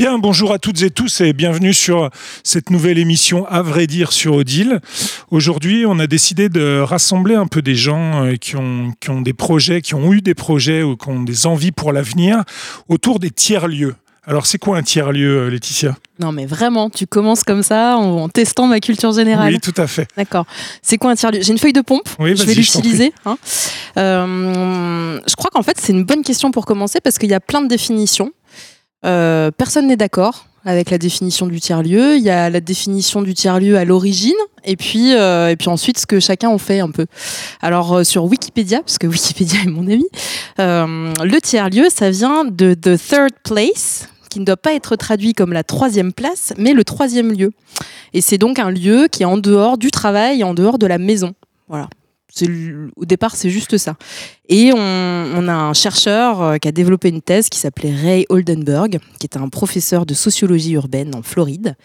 Bien, bonjour à toutes et tous et bienvenue sur cette nouvelle émission À vrai dire sur Odile. Aujourd'hui, on a décidé de rassembler un peu des gens euh, qui ont, qui ont des projets, qui ont eu des projets ou qui ont des envies pour l'avenir autour des tiers-lieux. Alors, c'est quoi un tiers-lieu, euh, Laetitia? Non, mais vraiment, tu commences comme ça en, testant ma culture générale. Oui, tout à fait. D'accord. C'est quoi un tiers-lieu? J'ai une feuille de pompe. Oui, je vais l'utiliser. Hein. Euh, je crois qu'en fait, c'est une bonne question pour commencer parce qu'il y a plein de définitions. Euh, personne n'est d'accord avec la définition du tiers-lieu. Il y a la définition du tiers-lieu à l'origine, et puis euh, et puis ensuite ce que chacun en fait un peu. Alors euh, sur Wikipédia, parce que Wikipédia est mon ami, le tiers-lieu, ça vient de the third place, qui ne doit pas être traduit comme la troisième place, mais le troisième lieu. Et c'est donc un lieu qui est en dehors du travail en dehors de la maison. Voilà au départ, c'est juste ça. Et on, a un chercheur euh, qui a développé une thèse qui s'appelait Ray Oldenburg, qui est un professeur de sociologie urbaine en Floride,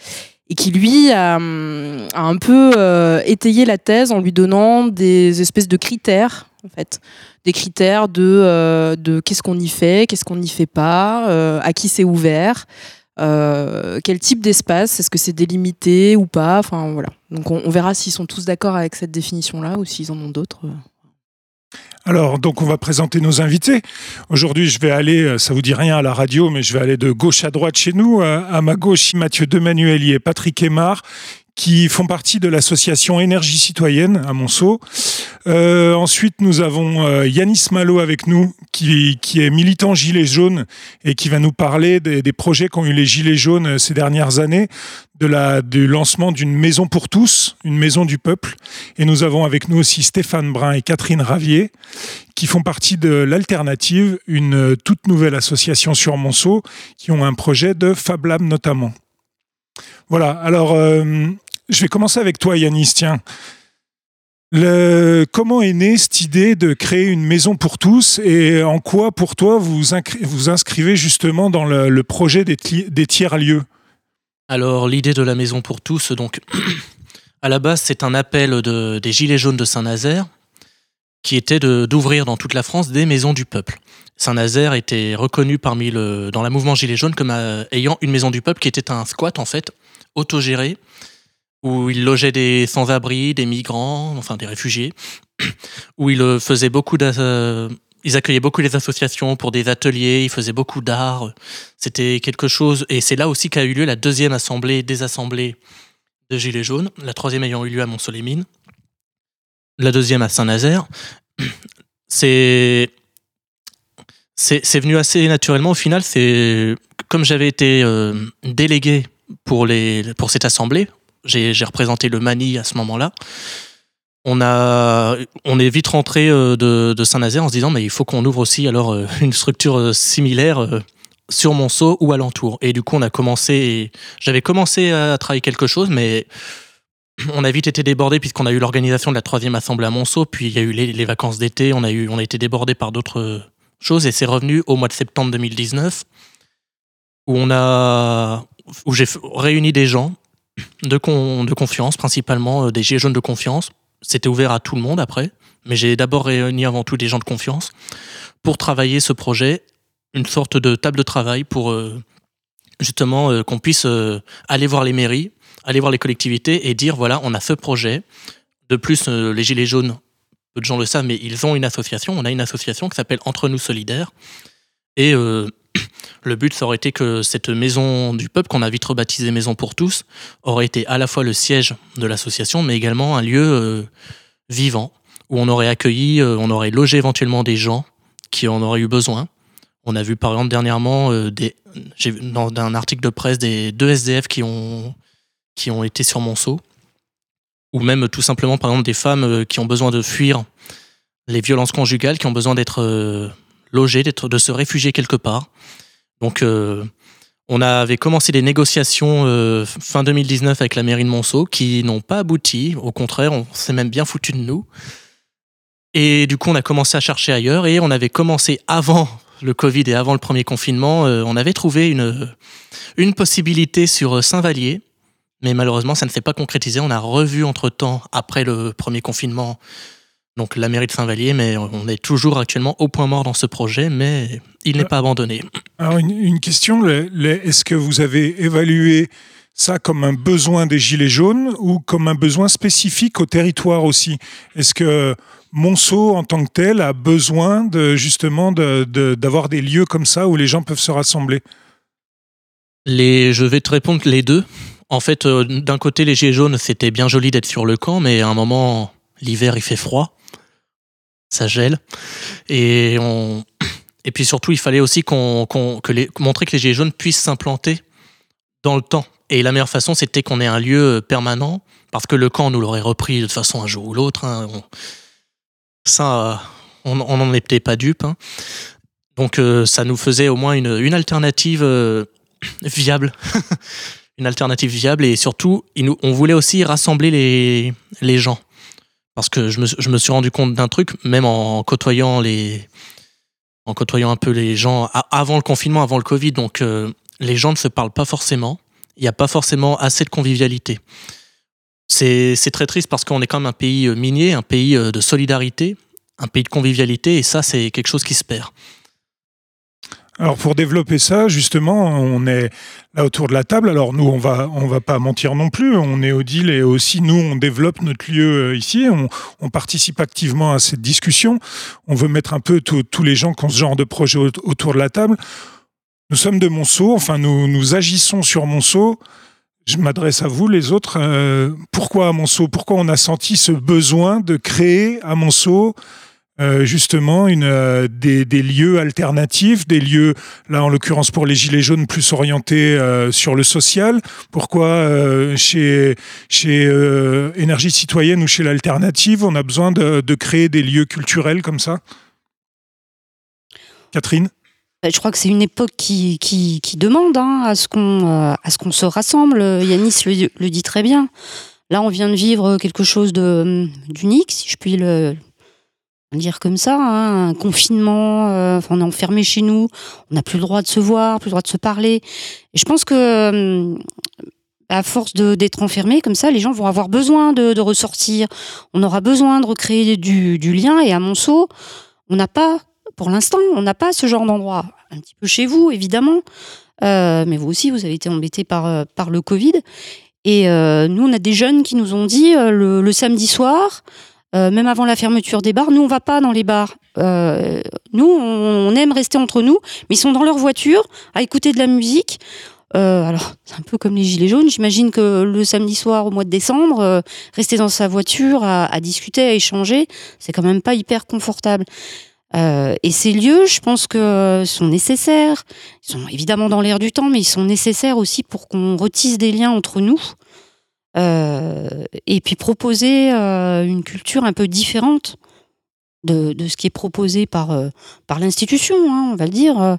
et qui lui a, un peu euh, étayé la thèse en lui donnant des espèces de critères, en fait, des critères de, euh, de qu'est-ce qu'on y fait, qu'est-ce qu'on n'y fait pas, à qui c'est ouvert. Euh, quel type d'espace Est-ce que c'est délimité ou pas. Donc on, verra s'ils sont tous d'accord avec cette définition-là ou s'ils en ont d'autres. Alors, donc, on va présenter nos invités. Aujourd'hui, je vais aller, euh, ça vous dit rien à la radio, mais je vais aller de gauche à droite chez nous. Euh, à ma gauche, Mathieu Demanuel et Patrick Aymar, qui font partie de l'association Énergie Citoyenne à Monceau. Euh, ensuite, nous avons euh, Yanis Malo avec nous, qui, qui, est militant Gilets jaunes et qui va nous parler des, des, projets qu'ont eu les Gilets jaunes euh, ces dernières années, de la, du lancement d'une maison pour tous, une maison du peuple. Et nous avons avec nous aussi Stéphane Brun et Catherine Ravier, qui font partie de l'Alternative, une toute nouvelle association sur Monceau, qui ont un projet de Fab Lab notamment. Voilà, alors euh, je vais commencer avec toi, Yanis. Tiens. Le, comment est née cette idée de créer une maison pour tous et en quoi, pour toi, vous vous inscrivez justement dans le, projet des, tiers-lieux? Alors, l'idée de la maison pour tous, donc, à la base, c'est un appel de, des Gilets jaunes de Saint-Nazaire qui était d'ouvrir dans toute la France des maisons du peuple. Saint-Nazaire était reconnu parmi le, dans la mouvement Gilets jaunes comme euh, ayant une maison du peuple qui était un squat, en fait, autogéré, où il logeait des sans-abri, des migrants, enfin des réfugiés, où il euh, faisait beaucoup euh, ils accueillaient beaucoup les associations pour des ateliers, ils faisaient beaucoup d'art. C'était quelque chose, et c'est là aussi qu'a eu lieu la deuxième assemblée des assemblées de Gilets jaunes, la troisième ayant eu lieu à Mont-Solémine, la deuxième à Saint-Nazaire. C'est c'est venu assez naturellement. Au final, c'est comme j'avais été euh, délégué pour, les, pour cette assemblée, j'ai représenté le Mani à ce moment-là. On, a, on est vite rentré euh, de, Saint-Nazaire en se disant mais il faut qu'on ouvre aussi alors euh, une structure similaire sur Monceau ou alentour. Et du coup, on a commencé. J'avais commencé à travailler quelque chose, mais on a vite été débordé puisqu'on a eu l'organisation de la troisième assemblée à Monceau, puis il y a eu les, les vacances d'été, on a on a été débordé par d'autres chose et c'est revenu au mois de septembre 2019 où où j'ai réuni des gens de, confiance, principalement euh, des gilets jaunes de confiance. C'était ouvert à tout le monde après, mais j'ai d'abord réuni avant tout des gens de confiance pour travailler ce projet, une sorte de table de travail pour euh, justement euh, qu'on puisse aller voir les mairies, aller voir les collectivités et dire voilà, on a ce projet. De plus, les gilets jaunes peu de gens le savent, mais ils ont une association. On a une association qui s'appelle Entre nous solidaires. Et le but, ça aurait été que cette maison du peuple, qu'on a vite rebaptisée Maison pour tous, aurait été à la fois le siège de l'association, mais également un lieu euh, vivant, où on aurait accueilli, euh, on aurait logé éventuellement des gens qui en auraient eu besoin. On a vu par exemple dernièrement, des, dans un article de presse, des deux SDF qui ont, qui ont été sur Monceau ou même tout simplement par exemple des femmes euh, qui ont besoin de fuir les violences conjugales, qui ont besoin d'être euh, d'être, de se réfugier quelque part. Donc euh, on avait commencé des négociations fin 2019 avec la mairie de Monceau qui n'ont pas abouti. Au contraire, on s'est même bien foutu de nous. Et du coup, on a commencé à chercher ailleurs et on avait commencé avant le Covid et avant le premier confinement, on avait trouvé une, une possibilité sur Saint-Vallier mais malheureusement, ça ne s'est pas concrétisé. On a revu entre-temps, après le premier confinement, donc la mairie de Saint-Vallier, mais on est toujours actuellement au point mort dans ce projet, mais il n'est pas abandonné. Alors une, question, est-ce que vous avez évalué ça comme un besoin des Gilets jaunes ou comme un besoin spécifique au territoire aussi? Est-ce que Monceau, en tant que tel, a besoin de, justement d'avoir des lieux comme ça où les gens peuvent se rassembler? Les, Je vais te répondre les deux. En fait, euh, d'un côté, les Gilets jaunes, c'était bien joli d'être sur le camp, mais à un moment, l'hiver, il fait froid ça gèle. Et, on... et puis surtout, il fallait aussi qu'on, que les... montrer que les Gilets jaunes puissent s'implanter dans le temps. Et la meilleure façon, c'était qu'on ait un lieu permanent, parce que le camp, nous l'aurait repris de toute façon un jour ou l'autre. Hein. Ça, on n'en était pas dupe. Hein. Donc euh, ça nous faisait au moins une, une alternative euh, viable. une alternative viable et surtout, on voulait aussi rassembler les, les gens. Parce que je me, suis rendu compte d'un truc, même en côtoyant les, en côtoyant un peu les gens avant le confinement, avant le Covid. Donc, euh, les gens ne se parlent pas forcément. Il n'y a pas forcément assez de convivialité. C'est très triste parce qu'on est quand même un pays euh, minier, un pays euh, de solidarité, un pays de convivialité, et ça, c'est quelque chose qui se perd. Alors pour développer ça, justement, on est là autour de la table. Alors nous, on va, on va pas mentir non plus. On est Odile et aussi nous, on développe notre lieu euh, ici. On, participe activement à cette discussion. On veut mettre un peu tous les gens qui ont ce genre de projet autour de la table. Nous sommes de Monceau. Enfin, nous, nous agissons sur Monceau. Je m'adresse à vous, les autres. Euh, pourquoi à Monceau? Pourquoi on a senti ce besoin de créer à Monceau euh, justement une, euh, des, lieux alternatifs, des lieux, là en l'occurrence pour les Gilets jaunes, plus orientés euh, sur le social. Pourquoi chez, chez Énergie citoyenne ou chez l'alternative, on a besoin de, créer des lieux culturels comme ça? Catherine? Bah, je crois que c'est une époque qui, qui, demande hein, à ce qu'on se rassemble. Yanis le, le, dit très bien. Là, on vient de vivre quelque chose d'unique, si je puis le, dire comme ça, hein, un confinement, euh, on est enfermé chez nous, on n'a plus le droit de se voir, plus le droit de se parler. Et je pense que euh, à force d'être enfermé comme ça, les gens vont avoir besoin de, ressortir. On aura besoin de recréer du, lien. Et à Monceau, on n'a pas, pour l'instant, on n'a pas ce genre d'endroit. Un petit peu chez vous, évidemment. Euh, mais vous aussi, vous avez été embêté par, par le Covid. Et nous, on a des jeunes qui nous ont dit le samedi soir, euh, même avant la fermeture des bars, nous on va pas dans les bars. Euh, nous on, aime rester entre nous, mais ils sont dans leur voiture à écouter de la musique. Euh, alors c'est un peu comme les gilets jaunes. J'imagine que le samedi soir au mois de décembre, rester dans sa voiture à, discuter, à échanger, c'est quand même pas hyper confortable. et ces lieux, je pense que sont nécessaires. Ils sont évidemment dans l'air du temps, mais ils sont nécessaires aussi pour qu'on retisse des liens entre nous. Euh, et puis proposer euh, une culture un peu différente de, ce qui est proposé par, euh, par l'institution, hein, on va le dire.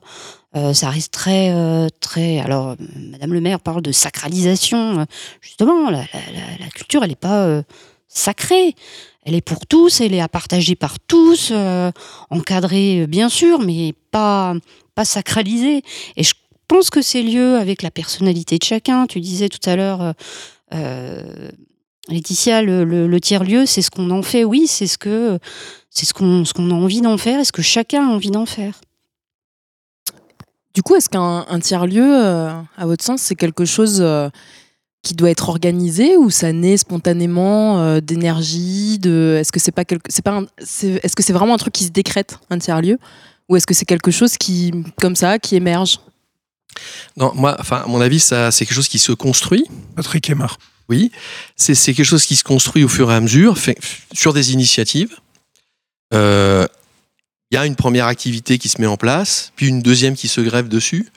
ça reste très, très. Alors, Madame le maire parle de sacralisation. Justement, la, culture, elle n'est pas sacrée. Elle est pour tous, elle est à partager par tous, encadrée bien sûr, mais pas, pas sacralisée. Et je pense que ces lieux, avec la personnalité de chacun, tu disais tout à l'heure, Laetitia, le, tiers-lieu, c'est ce qu'on en fait, oui, c'est ce que c'est ce qu'on ce qu'on a envie d'en faire, est-ce que chacun a envie d'en faire. Du coup, est-ce qu'un tiers-lieu, euh, à votre sens, c'est quelque chose euh, qui doit être organisé ou ça naît spontanément d'énergie est-ce que c'est pas quelque c'est pas est-ce vraiment un truc qui se décrète un tiers-lieu? Ou est-ce que c'est quelque chose qui comme ça qui émerge? Non, moi, enfin, à mon avis, ça, c'est quelque chose qui se construit. Patrick Aymar. Oui, c'est, quelque chose qui se construit au fur et à mesure, fait, sur des initiatives. Euh, il y a une première activité qui se met en place, puis une deuxième qui se grève dessus,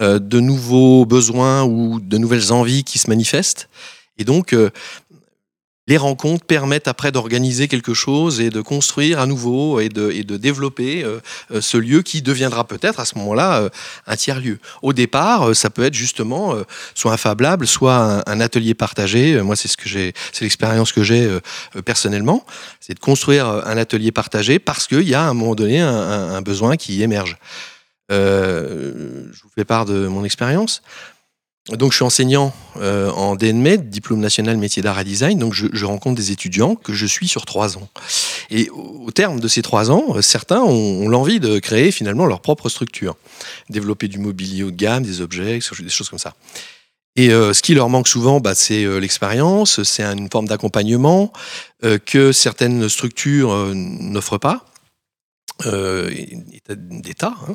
euh, de nouveaux besoins ou de nouvelles envies qui se manifestent. Et donc, euh, les rencontres permettent après d'organiser quelque chose et de construire à nouveau et de, et de développer euh, euh, ce lieu qui deviendra peut-être à ce moment-là euh, un tiers-lieu. Au départ, ça peut être justement soit un Fab Lab, soit un, atelier partagé. Moi, c'est ce l'expérience que j'ai personnellement, c'est de construire un atelier partagé parce qu'il y a à un moment donné un, un besoin qui émerge. je vous fais part de mon expérience. Donc je suis enseignant euh, en DNMED, diplôme national métier d'art et design. Donc je, je, rencontre des étudiants que je suis sur trois ans. Et au, terme de ces trois ans, euh, certains ont, ont l'envie de créer finalement leur propre structure, développer du mobilier haut de gamme, des objets, des choses comme ça. Et euh, ce qui leur manque souvent, bah, c'est euh, l'expérience, c'est une forme d'accompagnement euh, que certaines structures n'offrent pas. Euh, d'État. Hein.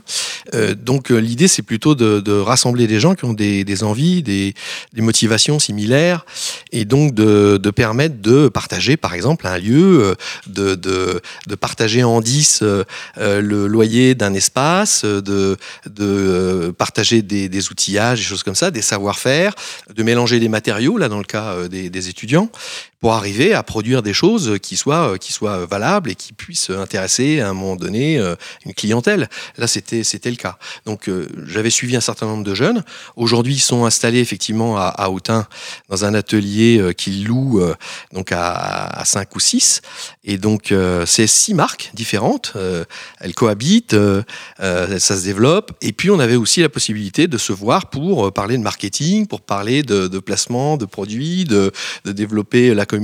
Euh, donc euh, l'idée c'est plutôt de, de, rassembler des gens qui ont des, des envies, des, des, motivations similaires, et donc de, de, permettre de partager par exemple un lieu, de, de, de partager en 10 euh, le loyer d'un espace, de, partager des, des, outillages, des choses comme ça, des savoir-faire, de mélanger des matériaux, là dans le cas des étudiants, arriver à produire des choses qui soient, qui soient valables et qui puissent intéresser à un moment donné une clientèle. Là, c'était le cas. Donc, euh, j'avais suivi un certain nombre de jeunes. Aujourd'hui, ils sont installés effectivement à, à Autun dans un atelier euh, qu'ils louent euh, donc à, à 5 ou 6. Et donc, euh, c'est six marques différentes. Euh, elles cohabitent, ça se développe. Et puis, on avait aussi la possibilité de se voir pour parler de marketing, pour parler de, de placement de produits, de, de développer la communication,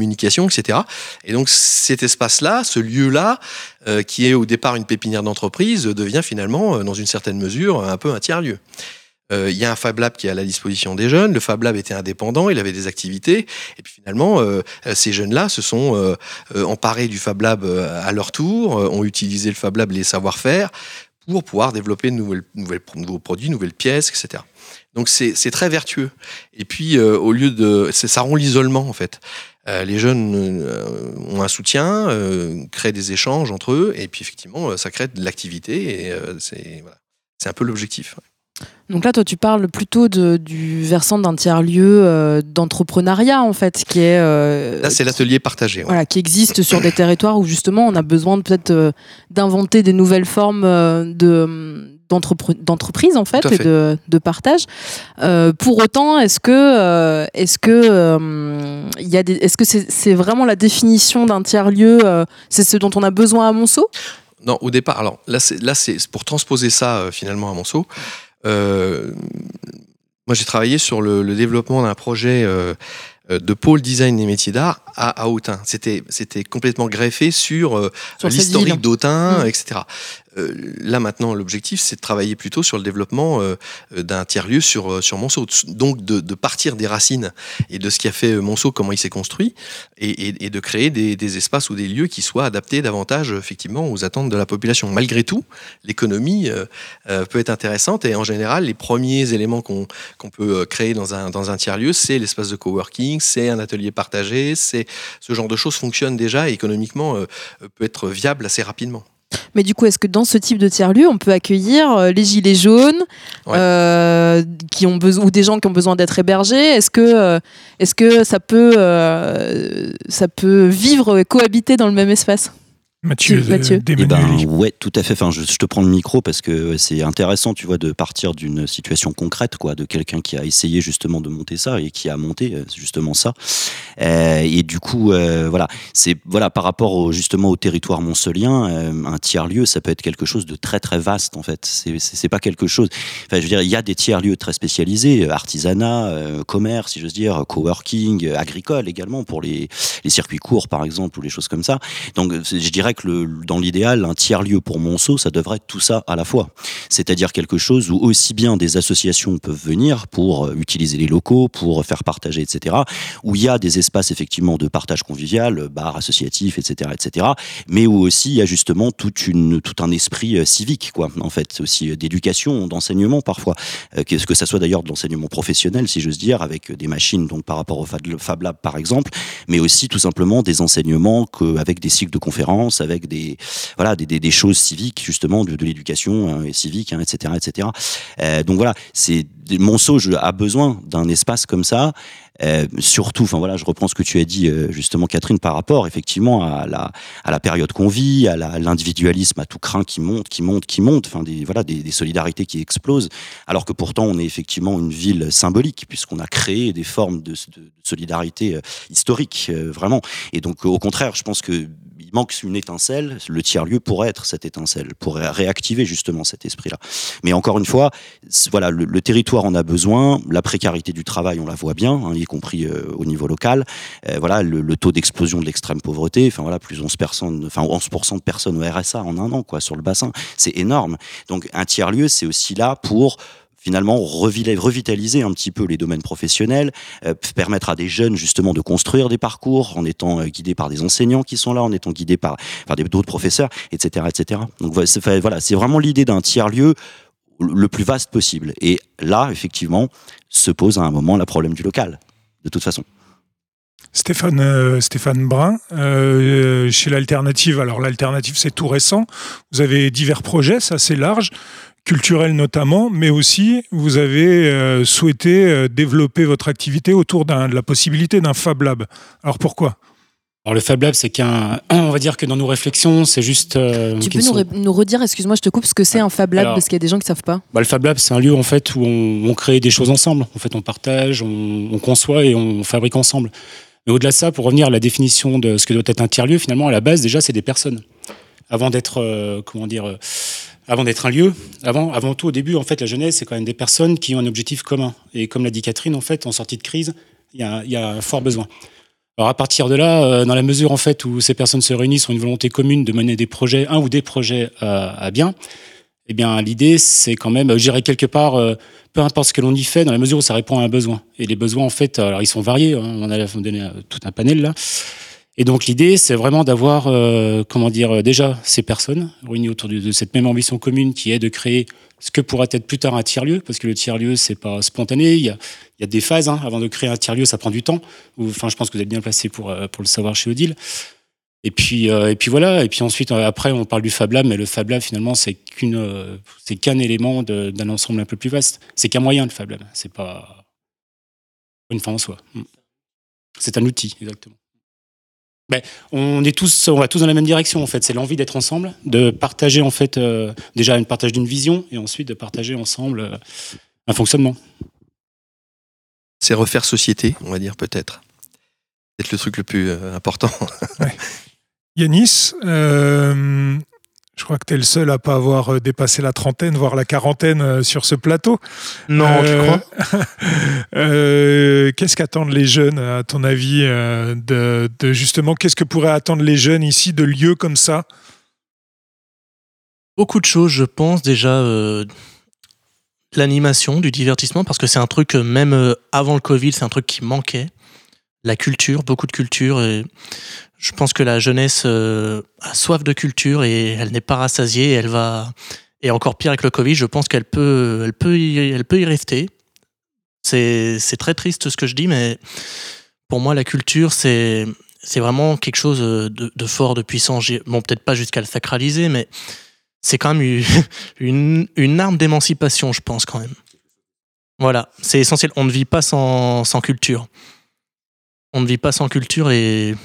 etc. Et donc cet espace-là, ce lieu-là, euh, qui est au départ une pépinière d'entreprise, devient finalement, euh, dans une certaine mesure, un peu un tiers-lieu. Euh, il y a un Fab Lab qui est à la disposition des jeunes. Le Fab Lab était indépendant, il avait des activités. Et puis finalement, ces jeunes-là se sont emparés du Fab Lab à leur tour, ont utilisé le Fab Lab, les savoir-faire, pour pouvoir développer de nouveaux produits, nouvelles pièces, etc. Donc c'est très vertueux. Et puis au lieu de, ça rompt l'isolement en fait. Euh, les jeunes euh, ont un soutien, euh, créent des échanges entre eux, et puis effectivement, ça crée de l'activité, et c'est voilà. un peu l'objectif. Donc là, toi, tu parles plutôt de, du versant d'un tiers-lieu euh, d'entrepreneuriat, en fait, qui est... Euh, là, c'est l'atelier partagé. Ouais. Voilà, qui existe sur des territoires où, justement, on a besoin peut-être euh, d'inventer des nouvelles formes de d'entreprise en fait, fait, et de, de partage. Euh, pour autant, est-ce que euh, est-ce que euh, il y a des, est-ce que c'est c'est vraiment la définition d'un tiers lieu C'est ce dont on a besoin à Monceau? Non, au départ. Alors là, c'est là c'est pour transposer ça finalement à Monceau. Moi, j'ai travaillé sur le, le développement d'un projet de pôle design des métiers d'art à, à Autun. C'était, c'était complètement greffé sur, euh, sur l'historique d'Autun, mmh. etc. Euh, là maintenant, l'objectif, c'est de travailler plutôt sur le développement euh, d'un tiers-lieu sur, sur Monceau. Donc de, de, partir des racines et de ce qui a fait Monceau, comment il s'est construit, et, et, et, de créer des, des, espaces ou des lieux qui soient adaptés davantage effectivement aux attentes de la population. Malgré tout, l'économie euh, peut être intéressante et en général, les premiers éléments qu'on qu peut créer dans un, dans un tiers-lieu, c'est l'espace de coworking, c'est un atelier partagé, c'est ce genre de choses fonctionne déjà et économiquement peut être viable assez rapidement. Mais du coup, est-ce que dans ce type de tiers-lieu, on peut accueillir euh, les gilets jaunes ouais. euh, qui ont besoin, ou des gens qui ont besoin d'être hébergés? Est-ce que, euh, est-ce que ça, peut, euh, ça peut vivre et cohabiter dans le même espace? Mathieu, Mathieu. Eh ben, ouais, tout à fait. Enfin, je, je, te prends le micro parce que c'est intéressant, tu vois, de partir d'une situation concrète, quoi, de quelqu'un qui a essayé justement de monter ça et qui a monté euh, justement ça. Euh, et du coup, euh, voilà, c'est voilà par rapport au, justement au territoire moncelien, euh, un tiers lieu, ça peut être quelque chose de très très vaste en fait. C'est pas quelque chose. Enfin, je veux dire, il y a des tiers lieux très spécialisés, artisanat, euh, commerce, si j'ose dire, coworking, agricole également pour les les circuits courts par exemple ou les choses comme ça. Donc, je dirais que dans l'idéal, un tiers-lieu pour Monceau, ça devrait être tout ça à la fois. C'est-à-dire quelque chose où aussi bien des associations peuvent venir pour euh, utiliser les locaux, pour faire partager, etc., où il y a des espaces effectivement de partage convivial, bar associatif, etc., etc., mais où aussi il y a justement toute une, tout un esprit euh, civique, quoi, en fait, aussi euh, d'éducation, d'enseignement parfois, qu'est-ce que ça soit d'ailleurs de l'enseignement professionnel, si j'ose dire, avec des machines, donc par rapport au Fab Lab par exemple, mais aussi tout simplement des enseignements que, avec des cycles de conférences, avec des voilà des, choses civiques justement de, l'éducation hein, civique, hein, etc., etc. Euh, donc voilà, c'est Monceau a besoin d'un espace comme ça Euh, surtout, enfin voilà, je reprends ce que tu as dit euh, justement, Catherine, par rapport effectivement à la, à la période qu'on vit, à l'individualisme à tout craint qui monte, qui monte, qui monte, enfin des, voilà, des, des, solidarités qui explosent, alors que pourtant on est effectivement une ville symbolique, puisqu'on a créé des formes de, solidarité euh, historique, euh, vraiment. Et donc au contraire, je pense que il manque une étincelle, le tiers-lieu pourrait être cette étincelle, pourrait réactiver justement cet esprit-là. Mais encore une fois, voilà, le, le, territoire en a besoin, la précarité du travail, on la voit bien, hein, y compris euh, au niveau local. Euh, voilà, le, taux d'explosion de l'extrême pauvreté, enfin voilà, plus 11 personnes, enfin 11% de personnes au RSA en un an, quoi, sur le bassin, c'est énorme. Donc un tiers-lieu, c'est aussi là pour finalement revitaliser un petit peu les domaines professionnels, euh, permettre à des jeunes justement de construire des parcours en étant guidés par des enseignants qui sont là, en étant guidés par, par d'autres professeurs, etc., etc. Donc voilà, c'est vraiment l'idée d'un tiers lieu le plus vaste possible. Et là, effectivement, se pose à un moment le problème du local, de toute façon. Stéphane, euh, Brun, euh, chez l'Alternative, alors l'Alternative c'est tout récent, vous avez divers projets, c'est assez large, culturels notamment, mais aussi vous avez euh, souhaité développer votre activité autour de la possibilité d'un Fab Lab. Alors pourquoi? Alors le Fab Lab, c'est qu'un, on va dire que dans nos réflections, c'est juste. Euh, tu peux nous, sont... nous, redire, excuse-moi, je te coupe, ce que c'est un Fab Lab, Alors, parce qu'il y a des gens qui savent pas. Bah, le Fab Lab, c'est un lieu en fait où on, on, crée des choses ensemble. En fait, on partage, on, on conçoit et on fabrique ensemble. Mais au-delà de ça, pour revenir à la définition de ce que doit être un tiers lieu, finalement, à la base, déjà, c'est des personnes. Avant d'être, euh, comment dire, euh, avant d'être un lieu, avant, avant tout, au début, en fait, la jeunesse, c'est quand même des personnes qui ont un objectif commun. Et comme l'a dit Catherine, en fait, en sortie de crise, il y a, y a un fort besoin. Alors à partir de là, euh, dans la mesure en fait où ces personnes se réunissent ont une volonté commune de mener des projets, un ou des projets euh, à bien, eh bien l'idée c'est quand même, je dirais quelque part, euh, peu importe ce que l'on y fait, dans la mesure où ça répond à un besoin. Et les besoins en fait, alors ils sont variés, hein, on a donné tout un panel là. Et donc l'idée, c'est vraiment d'avoir, euh, comment dire, déjà ces personnes réunies autour de, cette même ambition commune qui est de créer ce que pourra être plus tard un tiers-lieu, parce que le tiers-lieu, c'est pas spontané. Il y, a, il y a des phases. Hein. Avant de créer un tiers-lieu, ça prend du temps. Enfin, je pense que vous êtes bien placé pour, euh, pour le savoir chez Odile. Et puis, euh, et puis voilà. Et puis ensuite, euh, après, on parle du Fab Lab, mais le Fab Lab, finalement, c'est qu'une, euh, qu'un élément d'un ensemble un peu plus vaste. C'est qu'un moyen, le Fab Lab. C'est pas une fin en soi. Hmm. C'est un outil, exactement. Ben, on est tous, on va tous dans la même direction en fait. C'est l'envie d'être ensemble, de partager en fait euh, déjà une partage d'une vision et ensuite de partager ensemble euh, un fonctionnement. C'est refaire société, on va dire peut-être. C'est le truc le plus euh, important. ouais. Yanis, euh, je crois que tu es le seul à pas avoir dépassé la trentaine, voire la quarantaine sur ce plateau. Non, euh, tu crois? Euh, Qu'est-ce qu'attendent les jeunes, à ton avis, euh, de, de, justement, qu'est-ce que pourraient attendre les jeunes ici de lieux comme ça? Beaucoup de choses, je pense. Déjà, euh, l'animation, du divertissement, parce que c'est un truc, même avant le Covid, c'est un truc qui manquait. La culture, beaucoup de culture. Et je pense que la jeunesse euh, a soif de culture et elle n'est pas rassasiée. Elle va et encore pire avec le Covid, je pense qu'elle peut, elle peut, y, elle peut y rester. C'est très triste ce que je dis, mais pour moi la culture c'est c'est vraiment quelque chose de, fort, de puissant. Bon, peut-être pas jusqu'à le sacraliser, mais c'est quand même une, une, une arme d'émancipation, je pense quand même. Voilà, c'est essentiel. On ne vit pas sans, sans culture. On ne vit pas sans culture et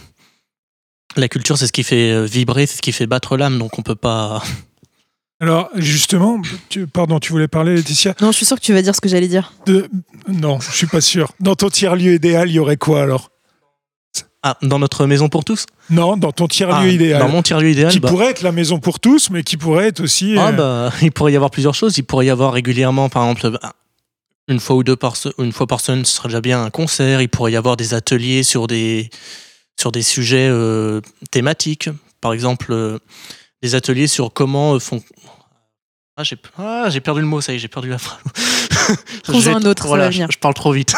la culture, c'est ce qui fait vibrer, c'est ce qui fait battre l'âme, donc on peut pas. Alors, justement, tu, pardon, tu voulais parler, Laetitia Non, je suis sûr que tu vas dire ce que j'allais dire. De... Non, je suis pas sûr. Dans ton tiers-lieu idéal, il y aurait quoi alors? Ah, dans notre maison pour tous? Non, dans ton tiers-lieu ah, idéal. Dans mon tiers-lieu idéal. Qui bah... pourrait être la maison pour tous, mais qui pourrait être aussi. Ah, euh... bah, il pourrait y avoir plusieurs choses. Il pourrait y avoir régulièrement, par exemple, une fois ou deux par, se... une fois par semaine, ce serait déjà bien un concert. Il pourrait y avoir des ateliers sur des sur des sujets euh, thématiques, par exemple euh, des ateliers sur comment font. Ah j'ai ah, perdu le mot, ça y est, j'ai perdu la phrase. un autre, voilà, je, je, parle trop vite.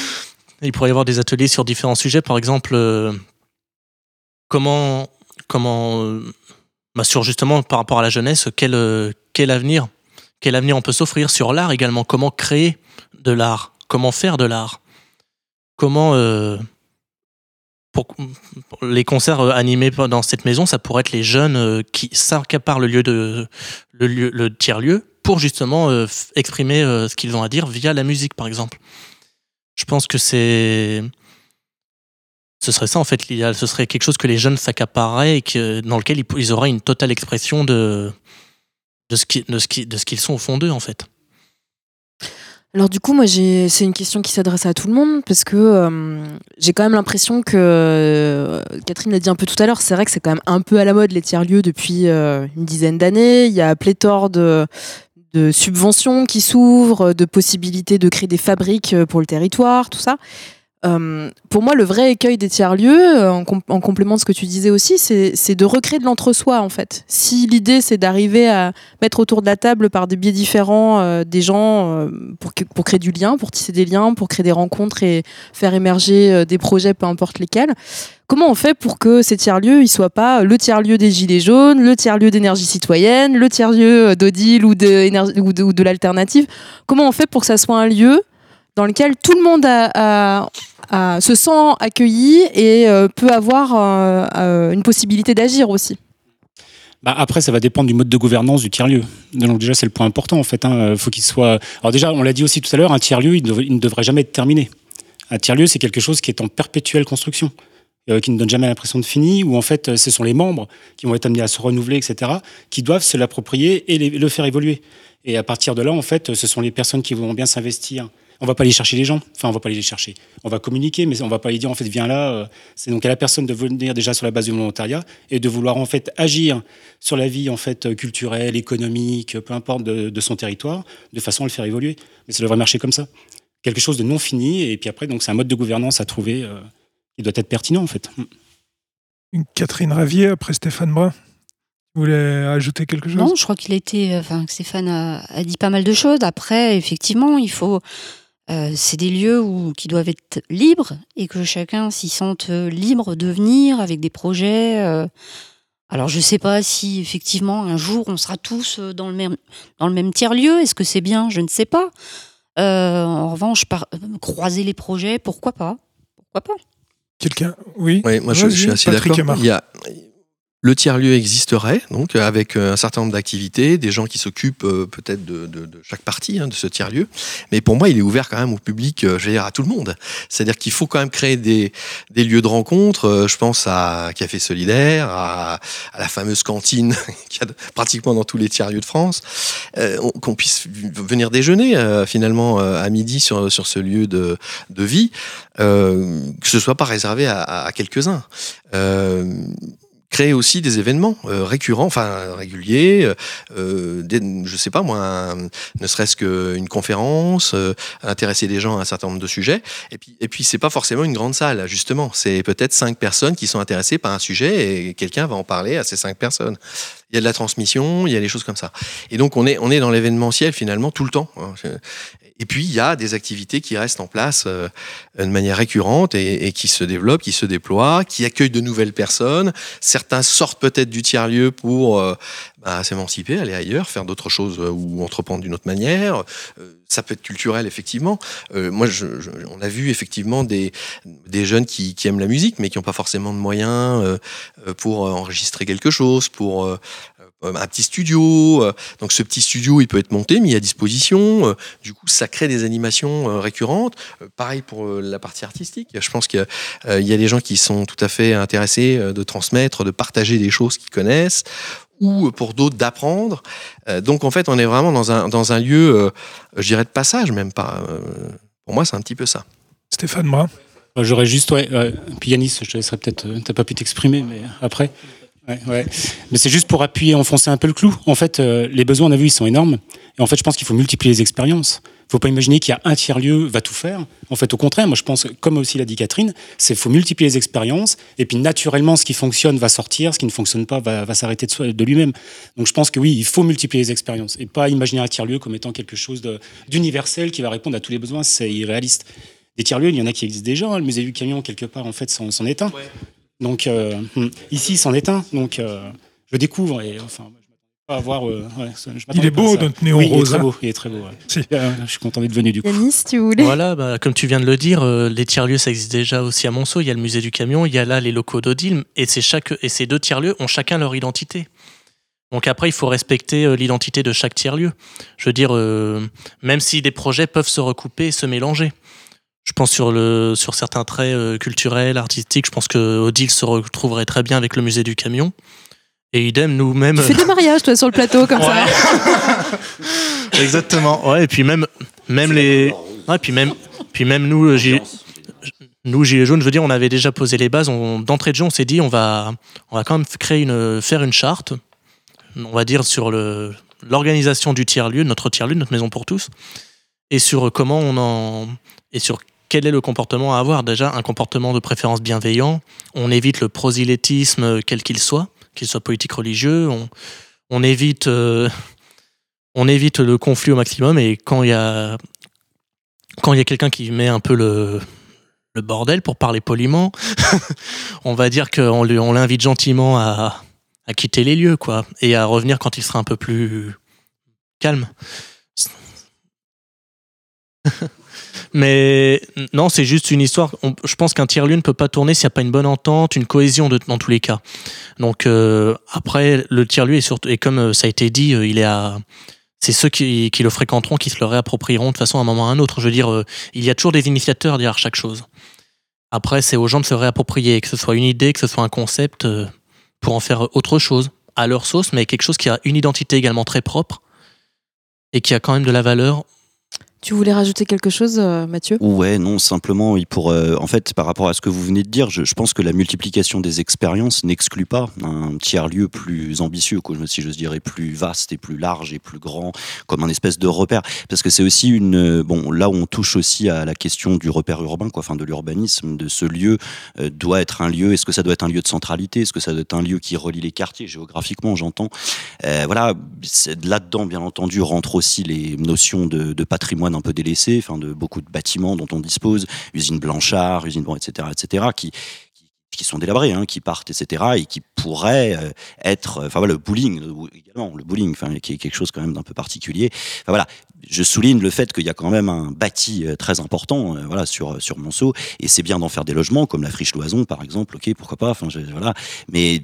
Il pourrait y avoir des ateliers sur différents sujets, par exemple euh, comment comment bah, sur justement par rapport à la jeunesse, quel quel avenir quel avenir on peut s'offrir sur l'art également, comment créer de l'art, comment faire de l'art, comment euh, pour, les concerts animés dans cette maison, ça pourrait être les jeunes qui s'accaparent le lieu de le, tiers lieu pour justement euh, exprimer euh, ce qu'ils ont à dire via la musique, par exemple. Je pense que c'est. Ce serait ça en fait l'idéal. Ce serait quelque chose que les jeunes s'accapareraient et que, dans lequel ils auraient une totale expression de, de ce qui- de ce qui- qu'ils sont au fond d'eux en fait. Alors du coup, moi, c'est une question qui s'adresse à tout le monde parce que euh, j'ai quand même l'impression que euh, Catherine l'a dit un peu tout à l'heure. C'est vrai que c'est quand même un peu à la mode les tiers lieux depuis euh, une dizaine d'années. Il y a pléthore de subventions qui s'ouvrent, de possibilités de créer des fabriques pour le territoire, tout ça. Euh, pour moi, le vrai écueil des tiers-lieux, euh, en, com- en complément de ce que tu disais aussi, c'est de recréer de l'entre-soi, en fait. Si l'idée, c'est d'arriver à mettre autour de la table par des biais différents euh, des gens pour, créer du lien, pour tisser des liens, pour créer des rencontres et faire émerger des projets, peu importe lesquels, comment on fait pour que ces tiers-lieux, ils soient pas le tiers-lieu des Gilets jaunes, le tiers-lieu d'énergie citoyenne, le tiers-lieu d'Odile ou de, ou de l'alternative? Comment on fait pour que ça soit un lieu dans lequel tout le monde se sent accueilli et euh, peut avoir euh, euh, une possibilité d'agir aussi Bah, après, ça va dépendre du mode de gouvernance du tiers-lieu. Donc déjà, c'est le point important en fait. Hein. Faut qu'il soit. Alors déjà, on l'a dit aussi tout à l'heure, un tiers-lieu, il, ne- devrait jamais être terminé. Un tiers-lieu, c'est quelque chose qui est en perpétuelle construction, qui ne donne jamais l'impression de fini, où en fait, ce sont les membres qui vont être amenés à se renouveler, etc., qui doivent se l'approprier et le faire évoluer. Et à partir de là, en fait, ce sont les personnes qui vont bien s'investir. On va pas aller chercher les gens, enfin on va pas aller les chercher. On va communiquer, mais on va pas les dire en fait viens là. euh, C'est donc à la personne de venir déjà sur la base du volontariat et de vouloir en fait agir sur la vie en fait euh, culturelle, économique, peu importe de, de son territoire, de façon à le faire évoluer. Mais ça devrait marcher comme ça, quelque chose de non fini. Et puis après, donc c'est un mode de gouvernance à trouver euh, qui doit être pertinent en fait. Catherine Ravier, après Stéphane Brun. Vous voulez ajouter quelque chose? Non, je crois qu'il a été. Enfin, que Stéphane a, a dit pas mal de choses. Après, effectivement, il faut. Euh, c'est des lieux où, qui doivent être libres et que chacun s'y sente euh, libre de venir avec des projets. euh. Alors, je ne sais pas si effectivement un jour on sera tous dans le même, dans le même tiers-lieu. Est-ce que c'est bien? Je ne sais pas. Euh, en revanche, par, euh, croiser les projets, pourquoi pas? Pourquoi pas? Quelqu'un? Oui. Oui, moi je, suis assez d'accord. Aymar. Il y a le tiers-lieu existerait, donc euh, avec euh, un certain nombre d'activités, des gens qui s'occupent euh, peut-être de, de- de chaque partie hein, de ce tiers-lieu. Mais pour moi, il est ouvert quand même au public, je veux dire à tout le monde. C'est-à-dire qu'il faut quand même créer des, des lieux de rencontre. Je pense à Café Solidaire, à, à la fameuse cantine qu'il y a pratiquement dans tous les tiers-lieux de France, Euh, on- qu'on puisse venir déjeuner euh, finalement à midi sur, sur ce lieu de, de vie, euh, que ce soit pas réservé à- à quelques-uns. Euh, créer aussi des événements euh, récurrents, enfin réguliers, euh, euh, des- je sais pas moi, ne serait-ce qu'une conférence, euh, intéresser des gens à un certain nombre de sujets. Et puis, et puis c'est pas forcément une grande salle, justement. C'est peut-être cinq personnes qui sont intéressées par un sujet et quelqu'un va en parler à ces cinq personnes. Il y a de la transmission, il y a des choses comme ça. Et donc on est, on est dans l'événementiel finalement tout le temps. hein. Et puis il y a des activités qui restent en place euh, de manière récurrente et, et qui se développent, qui se déploient, qui accueillent de nouvelles personnes. Certains sortent peut-être du tiers-lieu pour euh, bah, s'émanciper, aller ailleurs, faire d'autres choses euh, ou entreprendre d'une autre manière. Euh, ça peut être culturel, effectivement. Euh, moi, je, je- on a vu effectivement des, des jeunes qui, qui aiment la musique, mais qui n'ont pas forcément de moyens pour enregistrer quelque chose, pour un petit studio. Donc ce petit studio, il peut être monté, mis à disposition. Du coup, ça crée des animations récurrentes. Pareil pour la partie artistique. Je pense qu'il y a- des gens qui sont tout à fait intéressés de transmettre, de partager des choses qu'ils connaissent, ou euh, pour d'autres d'apprendre. Euh, Donc en fait, on est vraiment dans un, dans un lieu, euh, je dirais, de passage, même pas. Euh, Pour moi, c'est un petit peu ça. Stéphane. Moi, J'aurais juste, ouais, puis Yanis, je te laisserai peut-être, euh, t'as pas pu t'exprimer, mais après. Ouais, ouais. Mais c'est juste pour appuyer, enfoncer un peu le clou. En fait, euh, les besoins, on a vu, ils sont énormes. Et en fait, je pense qu'il faut multiplier les expériences. Il faut pas imaginer qu'il y a un tiers-lieu va tout faire. En fait, au contraire, moi, je pense, comme aussi l'a dit Catherine, c'est faut multiplier les expériences. Et puis, naturellement, ce qui fonctionne va sortir, ce qui ne fonctionne pas va, va s'arrêter de, lui-même. Donc, je pense que oui, il faut multiplier les expériences et pas imaginer un tiers-lieu comme étant quelque chose d'universel qui va répondre à tous les besoins. C'est irréaliste. Des tiers-lieux, il y en a qui existent déjà. hein. Le musée du camion, quelque part, en fait, s'en est un. Donc, euh, hmm, ici, c'en est un. Donc, euh, je découvre et enfin, euh, ouais, ça- je Il est à beau, notre néon Oui, il est rose. très hein. beau. Il est très beau. ouais. Si. Euh, je suis content d'être venu du coup. Yanis, si tu voulais. Voilà, bah, comme tu viens de le dire, euh, les tiers-lieux, ça existe déjà aussi à Monceau. Il y a le musée du camion, il y a là les locaux d'Odile, et, c'est chaque, et ces deux tiers-lieux ont chacun leur identité. Donc après, il faut respecter euh, l'identité de chaque tiers-lieu. Je veux dire, euh, même si des projets peuvent se recouper et se mélanger. Je pense sur, le, sur certains traits euh, culturels, artistiques, je pense que Odile se retrouverait très bien avec le musée du camion. Et idem, nous-mêmes. Tu fais des mariages, toi, sur le plateau, comme ça. Exactement. Ouais, et puis même, même les. Ouais, puis même, puis même nous, euh, Gilets, nous, Gilets jaunes, je veux dire, on avait déjà posé les bases. D'entrée de jeu, on s'est dit, on va, on va quand même créer une, faire une charte, on va dire, sur le- l'organisation du tiers-lieu, notre tiers-lieu, notre maison pour tous, et sur comment on en. et sur quel est le comportement à avoir. Déjà, un comportement de préférence bienveillant. On évite le prosélytisme, euh, quel qu'il soit, qu'il soit politique, religieux. On, on évite. euh, on évite le conflit au maximum et quand il y a quelqu'un qui met un peu le, bordel pour parler poliment, on va dire qu'on l'invite gentiment à, à quitter les lieux quoi et à revenir quand il sera un peu plus calme. Mais non, c'est juste une histoire. je pense qu'un tiers-lieu ne peut pas tourner s'il n'y a pas une bonne entente, une cohésion dans tous les cas. Donc euh, après, le tiers-lieu est surtout, et comme euh, ça a été dit, euh, il est à, c'est ceux qui, le fréquenteront qui se le réapproprieront de façon à un moment ou à un autre. Je veux dire, il y a toujours des initiateurs derrière chaque chose. Après, c'est aux gens de se réapproprier, que ce soit une idée, que ce soit un concept, pour en faire autre chose, à leur sauce, mais quelque chose qui a une identité également très propre et qui a quand même de la valeur. Tu voulais rajouter quelque chose, euh, Mathieu? Ouais, non, simplement, euh, en fait, par rapport à ce que vous venez de dire, je, je pense que la multiplication des expériences n'exclut pas un tiers-lieu plus ambitieux, si j'ose dire, et plus vaste, et plus large, et plus grand, comme un espèce de repère. Parce que c'est aussi une. euh, Bon, là on touche aussi à la question du repère urbain, quoi, enfin, de l'urbanisme, de ce lieu euh, doit être un lieu. Est-ce que ça doit être un lieu de centralité Est-ce que ça doit être un lieu qui relie les quartiers, géographiquement, j'entends Voilà, là-dedans, bien entendu, rentrent aussi les notions de patrimoine un peu délaissé, enfin, de beaucoup de bâtiments dont on dispose, usines Blanchard, usines, bon, etc., etc., qui, qui, sont délabrés, hein, qui partent, etc., et qui pourraient euh, être, enfin voilà, le bowling le- également, le bowling, enfin, qui est quelque chose quand même d'un peu particulier. Enfin voilà, je souligne le fait qu'il y a quand même un bâti euh, très important, euh, voilà, sur sur Monceau, et c'est bien d'en faire des logements comme la friche Loison, par exemple. Ok, pourquoi pas, enfin, je- voilà, mais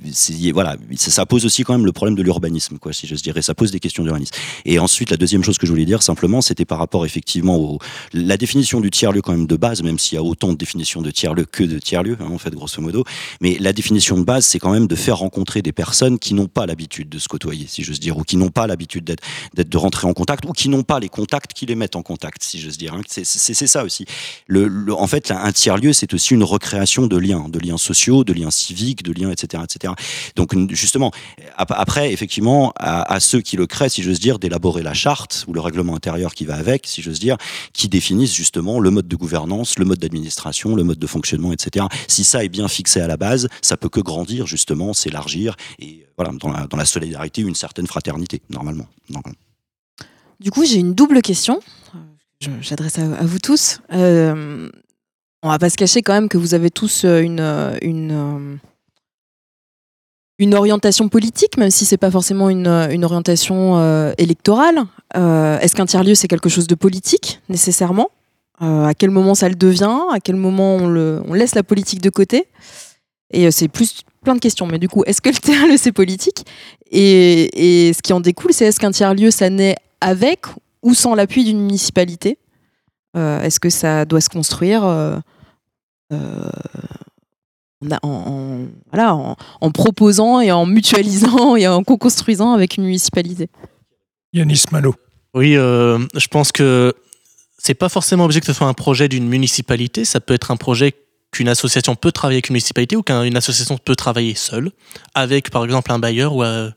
voilà, ça, pose aussi quand même le problème de l'urbanisme, quoi, si je dirais, ça pose des questions d'urbanisme. Et ensuite, la deuxième chose que je voulais dire simplement, c'était par rapport effectivement au la définition du tiers-lieu quand même de base, même s'il y a autant de définitions de tiers-lieu que de tiers-lieu, hein, en fait, grosso modo. Mais la définition de base, c'est quand même de faire rencontrer des personnes qui n'ont pas l'habitude de se côtoyer, si j'ose dire, ou qui n'ont pas l'habitude d'être de rentrer en contact, ou qui n'ont pas les contacts qui les mettent en contact, si j'ose dire. hein. C'est, ça aussi. En fait, un tiers-lieu, c'est aussi une recréation de liens, de liens sociaux, de liens civiques, de liens, etc., etc. Donc, justement, ap- après, effectivement, à, ceux qui le créent, si j'ose dire, d'élaborer la charte ou le règlement intérieur qui va avec, si j'ose dire, qui définissent justement le mode de gouvernance, le mode d'administration, le mode de fonctionnement, etc. Si ça est bien fixé à la base, ça peut que grandir, justement, s'élargir et voilà, dans la, solidarité, une certaine fraternité, normalement. Du coup, j'ai une double question. J'adresse à, vous tous. Euh, on va pas se cacher quand même que vous avez tous euh, une, euh, euh, une orientation politique, même si c'est pas forcément une, orientation électorale. Est-ce qu'un tiers-lieu, c'est quelque chose de politique, nécessairement? À quel moment ça le devient? À quel moment on, le, on laisse la politique de côté? Et c'est plus plein de questions. Mais du coup, est-ce que le tiers-lieu, c'est politique? Et, et ce qui en découle, c'est est-ce qu'un tiers-lieu, ça naît avec ou sans l'appui d'une municipalité Euh, Est-ce que ça doit se construire euh, euh, en, a- en- en- voilà, en, en proposant et en mutualisant et en co-construisant avec une municipalité? Yanis Malo. Oui, euh, je pense que c'est pas forcément obligé que ce soit un projet d'une municipalité. Ça peut être un projet qu'une association peut travailler avec une municipalité ou qu'une association peut travailler seule, avec par exemple un bailleur ou, euh,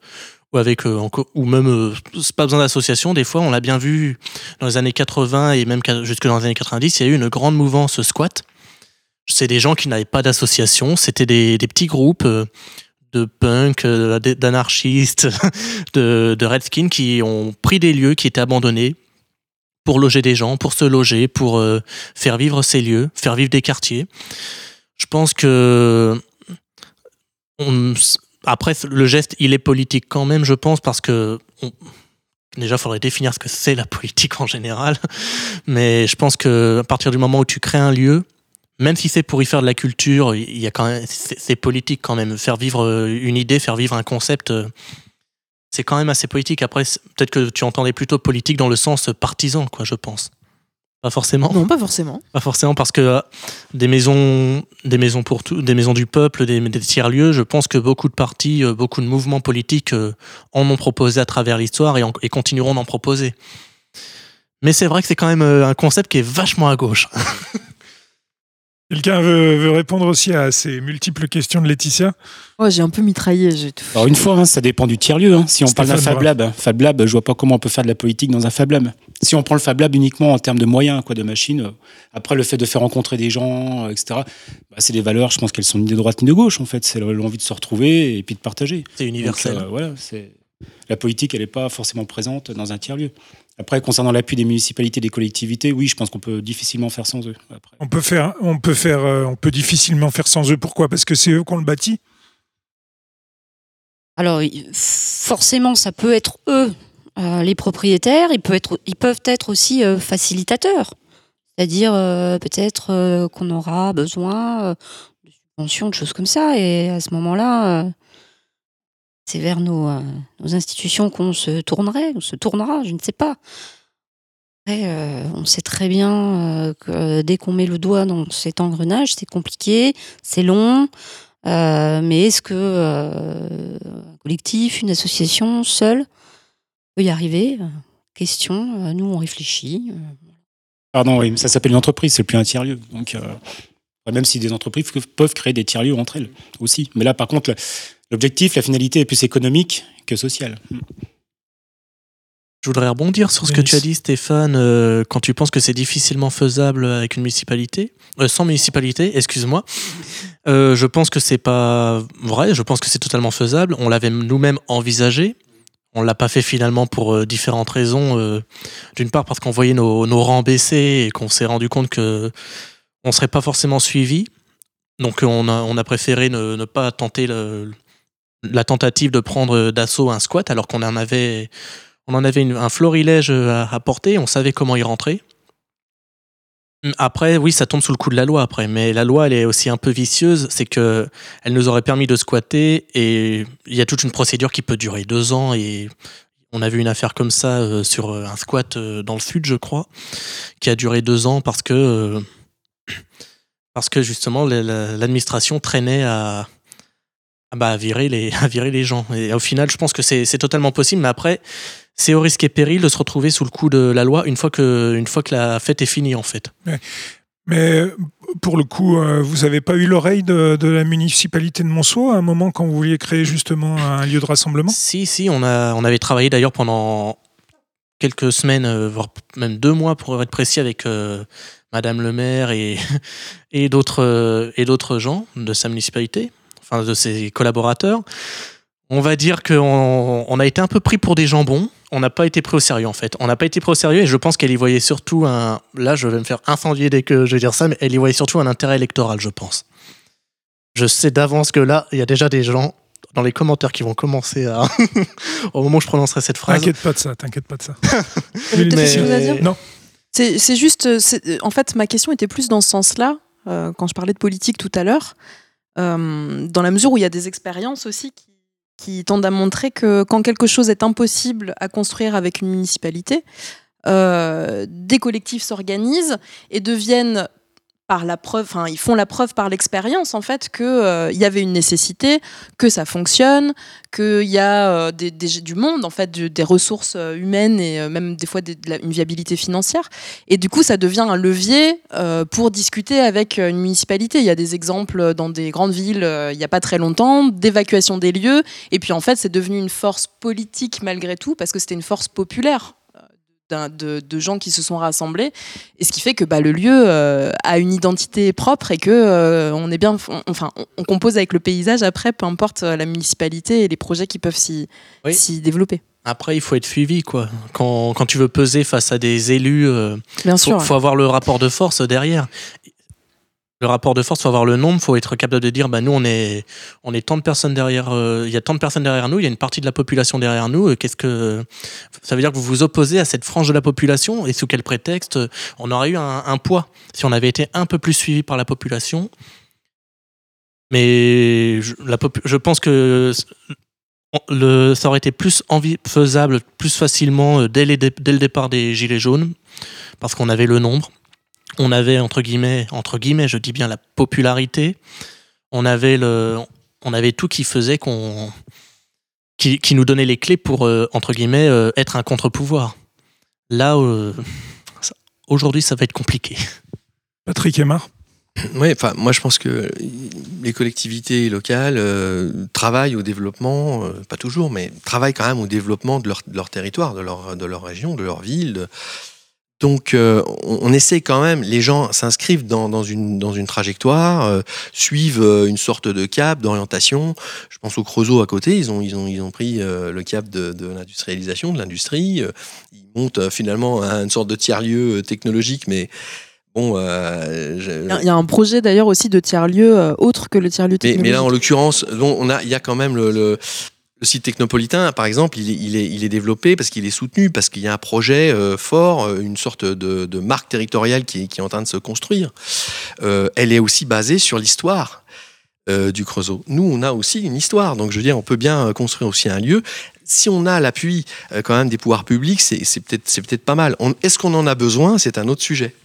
ou avec euh, ou même euh, c'est pas besoin d'association. Des fois, on l'a bien vu dans les années 80 et même jusque dans les années 90, il y a eu une grande mouvance squat. C'est des gens qui n'avaient pas d'association, c'était des, petits groupes. euh, de punk, d'anarchistes, de, redskins qui ont pris des lieux qui étaient abandonnés pour loger des gens, pour se loger, pour faire vivre ces lieux, faire vivre des quartiers. Je pense que après le geste, il est politique quand même, je pense, parce que déjà, il faudrait définir ce que c'est la politique en général. Mais je pense que à partir du moment où tu crées un lieu, même si c'est pour y faire de la culture, il y a quand même, c'est politique quand même. Faire vivre euh, une idée, faire vivre un concept, euh, c'est quand même assez politique. Après, peut-être que tu entendais plutôt politique dans le sens partisan, quoi, je pense. Pas forcément. Non, pas forcément. Pas forcément parce que euh, des maisons, des maisons pour tout, des maisons du peuple, des, des tiers-lieux, je pense que beaucoup de partis, euh, beaucoup de mouvements politiques euh, en ont proposé à travers l'histoire et, en- et continueront d'en proposer. Mais c'est vrai que c'est quand même un concept qui est vachement à gauche. Quelqu'un veut, veut répondre aussi à ces multiples questions de Laetitia? Ouais, j'ai un peu mitraillé. Alors une fois, hein, ça dépend du tiers-lieu. hein. Si on parle d'un Fab Lab, Fab Lab, je vois pas comment on peut faire de la politique dans un Fab Lab. Si on prend le Fab Lab uniquement en termes de moyens, quoi, de machines, euh, après le fait de faire rencontrer des gens, euh, etc., bah, c'est des valeurs, je pense qu'elles sont ni de droite ni de gauche, en fait. C'est l'envie de se retrouver et puis de partager. C'est universel. Donc, euh, voilà, c'est la politique, elle n'est pas forcément présente dans un tiers-lieu. Après, concernant l'appui des municipalités, des collectivités, oui, je pense qu'on peut difficilement faire sans eux. Après. On peut faire, on peut faire, euh, on peut difficilement faire sans eux. Pourquoi? Parce que c'est eux qui ont le bâti. Alors, forcément, ça peut être eux, euh, les propriétaires. Ils peuvent être, ils peuvent être aussi euh, facilitateurs. C'est-à-dire, euh, peut-être euh, qu'on aura besoin euh, de subventions, de choses comme ça. Et à ce moment-là, euh, c'est vers nos, euh, nos institutions qu'on se tournerait, on se tournera, je ne sais pas. Après, euh, on sait très bien euh, que dès qu'on met le doigt dans cet engrenage, c'est compliqué, c'est long. Mais est-ce que un collectif, une association, seul, peut y arriver? Question. nous, on réfléchit. Pardon, oui, mais ça s'appelle une entreprise, c'est plus un tiers-lieu. Donc, même si des entreprises peuvent créer des tiers-lieux entre elles aussi. Mais là, par contre, l'objectif, la finalité est plus économique que sociale. Je voudrais rebondir sur ce que tu as dit, Stéphane, euh, quand tu penses que c'est difficilement faisable avec une municipalité, euh, sans municipalité, excuse-moi. Euh, je pense que c'est pas vrai. Je pense que c'est totalement faisable. On l'avait nous-mêmes envisagé. On l'a pas fait finalement pour euh, différentes raisons. euh, D'une part parce qu'on voyait nos, nos rangs baisser et qu'on s'est rendu compte que on serait pas forcément suivi. Donc on a, on a préféré ne, ne pas tenter le- la tentative de prendre d'assaut un squat alors qu'on en avait on en avait un florilège à, à porter, on savait comment y rentrer. Après, oui, ça tombe sous le coup de la loi après, mais la loi, elle est aussi un peu vicieuse, c'est que elle nous aurait permis de squatter et il y a toute une procédure qui peut durer deux ans et on a vu une affaire comme ça euh, sur euh, un squat euh, dans le sud, je crois, qui a duré deux ans parce que euh, parce que justement la- la- l'administration traînait à, bah, à virer les à virer les gens. Et au final, je pense que c'est totalement possible, mais après c'est au risque et péril de se retrouver sous le coup de la loi une fois que, une fois que la fête est finie, en fait. Mais pour le coup, euh, vous n'avez pas eu l'oreille de, de la municipalité de Monceau à un moment quand vous vouliez créer justement un lieu de rassemblement? Si, si, on, a, on avait travaillé d'ailleurs pendant quelques semaines, euh, voire même deux mois pour être précis, avec euh, Madame le maire et, et d'autres gens de sa municipalité, enfin de ses collaborateurs. On va dire qu'on on a été un peu pris pour des jambons. On n'a pas été pris au sérieux en fait. On n'a pas été pris au sérieux et je pense qu'elle y voyait surtout un. Là, je vais me faire incendier dès que je vais dire ça, mais elle y voyait surtout un intérêt électoral, je pense. Je sais d'avance que là, il y a déjà des gens dans les commentaires qui vont commencer à. au moment où je prononcerai cette phrase. T'inquiète pas de ça, t'inquiète pas de ça. Mais- Non. C'est juste, en fait, ma question était plus dans ce sens-là, euh, quand je parlais de politique tout à l'heure, euh, dans la mesure où il y a des expériences aussi qui, tendent à montrer que quand quelque chose est impossible à construire avec une municipalité, euh, des collectifs s'organisent et deviennent par la preuve, enfin ils font la preuve par l'expérience en fait que euh, y avait une nécessité, que ça fonctionne, qu'il y a euh, des, des- du monde en fait, du- des ressources euh, humaines et euh, même des fois des- de la- une viabilité financière. Et du coup, ça devient un levier euh, pour discuter avec une municipalité. Il y a des exemples dans des grandes villes il n'y a pas très longtemps d'évacuation des lieux. Et puis en fait, c'est devenu une force politique malgré tout parce que c'était une force populaire. De, de gens qui se sont rassemblés et ce qui fait que bah, le lieu euh, a une identité propre et que euh, on est bien on- enfin on, on compose avec le paysage après peu importe euh, la municipalité et les projets qui peuvent s'y Oui. développer Après, il faut être suivi, quoi. Quand, quand tu veux peser face à des élus, euh, bien faut, sûr faut avoir le rapport de force derrière. Le rapport de force, faut avoir le nombre, faut être capable de dire, bah nous on est, on est tant de personnes derrière, euh, il y a tant de personnes derrière nous, il y a une partie de la population derrière nous. Qu'est-ce que ça veut dire que vous vous opposez à cette frange de la population et sous quel prétexte On aurait eu un, poids si on avait été un peu plus suivi par la population. Mais je, pense que ça aurait été plus faisable, plus facilement euh, dès le départ des Gilets jaunes, parce qu'on avait le nombre, on avait entre guillemets, entre guillemets, je dis bien la popularité, on avait le, on avait tout qui faisait qu'on, qui, qui nous donnait les clés pour euh, entre guillemets euh, être un contre-pouvoir. Là, euh, aujourd'hui, ça va être compliqué. Patrick Aymar Oui, enfin, moi je pense que les collectivités locales euh, travaillent au développement, euh, pas toujours, mais travaillent quand même au développement de leur, de leur territoire, de leur, de leur région, de leur ville. de- Donc euh, on, on essaie quand même, les gens s'inscrivent dans, dans, une, dans une trajectoire, euh, suivent euh, une sorte de cap, d'orientation. Je pense au Creusot à côté, ils ont, ils ont, ils ont pris le cap de, de l'industrialisation, de l'industrie. Ils montent finalement à une sorte de tiers-lieu technologique, mais bon... euh, je- Il y a- un projet d'ailleurs aussi de tiers-lieu euh, autre que le tiers-lieu mais, technologique. mais là, en l'occurrence, bon, on a, il y a quand même le, le- le site technopolitain, par exemple, il est, développé parce qu'il est soutenu, parce qu'il y a un projet euh, fort, euh, une sorte de, marque territoriale qui, est- en train de se construire. Euh, elle est aussi basée sur l'histoire du Creusot. Nous, on a aussi une histoire, donc je veux dire, on peut bien construire aussi un lieu. Si on a l'appui quand même des pouvoirs publics, c'est peut-être pas mal. Est-ce qu'on en a besoin? C'est un autre sujet.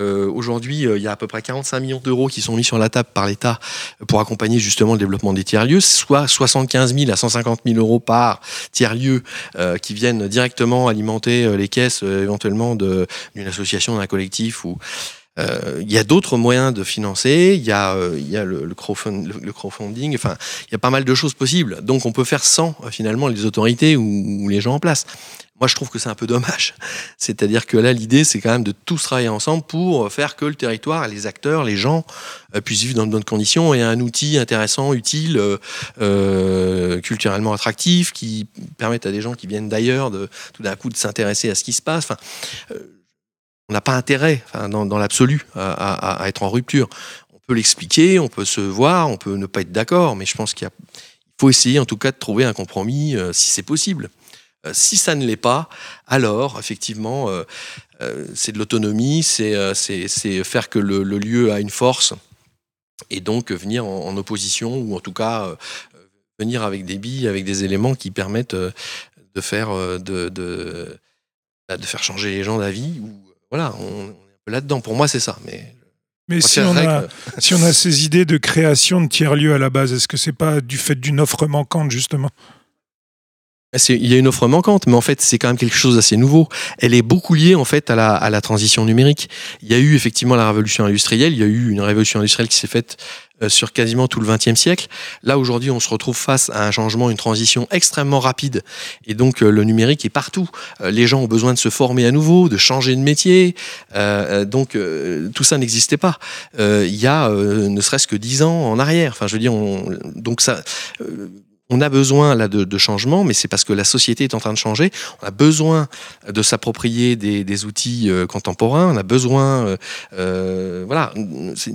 Euh, Aujourd'hui, euh, il y a à peu près 45 millions d'euros qui sont mis sur la table par l'État pour accompagner justement le développement des tiers-lieux, soit 75 000 à 150 000 euros par tiers-lieu euh, qui viennent directement alimenter les caisses éventuellement d'une association, d'un collectif. Ou, il y a d'autres moyens de financer, il y a, euh, le, le crowdfund- le- le crowdfunding, enfin, il y a pas mal de choses possibles. Donc on peut faire sans euh, finalement les autorités ou, les gens en place. Moi, je trouve que c'est un peu dommage. C'est-à-dire que là, l'idée, c'est quand même de tous travailler ensemble pour faire que le territoire, les acteurs, les gens euh, puissent vivre dans de bonnes conditions et un outil intéressant, utile, euh, euh, culturellement attractif, qui permette à des gens qui viennent d'ailleurs de tout d'un coup de s'intéresser à ce qui se passe. Euh, on n'a pas intérêt, dans, l'absolu, à, être en rupture. On peut l'expliquer, on peut se voir, on peut ne pas être d'accord, mais je pense qu'il faut essayer en tout cas de trouver un compromis euh, si c'est possible. Euh, si ça ne l'est pas, alors effectivement, euh, c'est de l'autonomie, c'est faire que le, lieu a une force et donc venir en, opposition ou en tout cas venir avec des billes, avec des éléments qui permettent bah, de faire changer les gens d'avis. Voilà, on, on est un peu là-dedans. Pour moi, c'est ça. Mais si on, a, si on a ces idées de création de tiers-lieux à la base, est-ce que c'est pas du fait d'une offre manquante, justement? Il y a une offre manquante, mais en fait, c'est quand même quelque chose d'assez nouveau. Elle est beaucoup liée en fait à la, à la transition numérique. Il y a eu effectivement la révolution industrielle. Il y a eu une révolution industrielle qui s'est faite euh, sur quasiment tout le XXe siècle. Là, aujourd'hui, on se retrouve face à un changement, une transition extrêmement rapide. Et donc, euh, le numérique est partout. Euh, les gens ont besoin de se former à nouveau, de changer de métier. Euh, donc, tout ça n'existait pas. Euh, il y a euh, ne serait-ce que dix ans en arrière. Enfin, je veux dire, on, donc ça. On a besoin là de, de changement, mais c'est parce que la société est en train de changer. On a besoin de s'approprier des, outils euh, contemporains. On a besoin, euh, euh, voilà,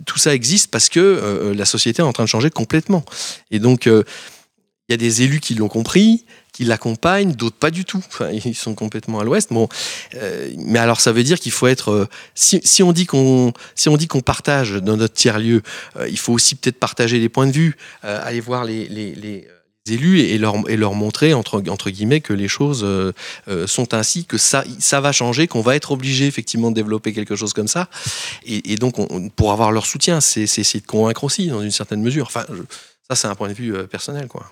tout ça existe parce que la société est en train de changer complètement. Et donc, il y a des élus qui l'ont compris, qui l'accompagnent, d'autres pas du tout. Ils sont complètement à l'ouest. Bon, mais alors ça veut dire qu'il faut être. si, on dit qu'on si on dit qu'on partage dans notre tiers lieu, il faut aussi peut-être partager des points de vue, aller voir les, les, les élus et leur, montrer entre, guillemets que les choses euh, euh, sont ainsi, que ça, va changer, qu'on va être obligé effectivement de développer quelque chose comme ça. Et, donc, on- on- pour avoir leur soutien, c'est essayer de convaincre aussi dans une certaine mesure. Enfin, ça, c'est un point de vue euh, personnel, quoi.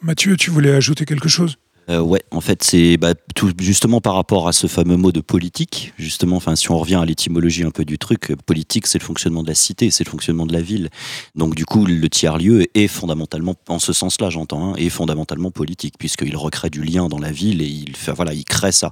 Mathieu, tu voulais ajouter quelque chose? Euh, ouais, en fait, c'est bah, tout justement par rapport à ce fameux mot de politique. Justement, enfin, si on revient à l'étymologie un peu du truc, euh, politique, c'est le fonctionnement de la cité, c'est le fonctionnement de la ville. Donc, du coup, le tiers-lieu est fondamentalement, en ce sens-là, j'entends, hein, est fondamentalement politique, puisqu'il recrée du lien dans la ville et il fait, voilà, il crée ça.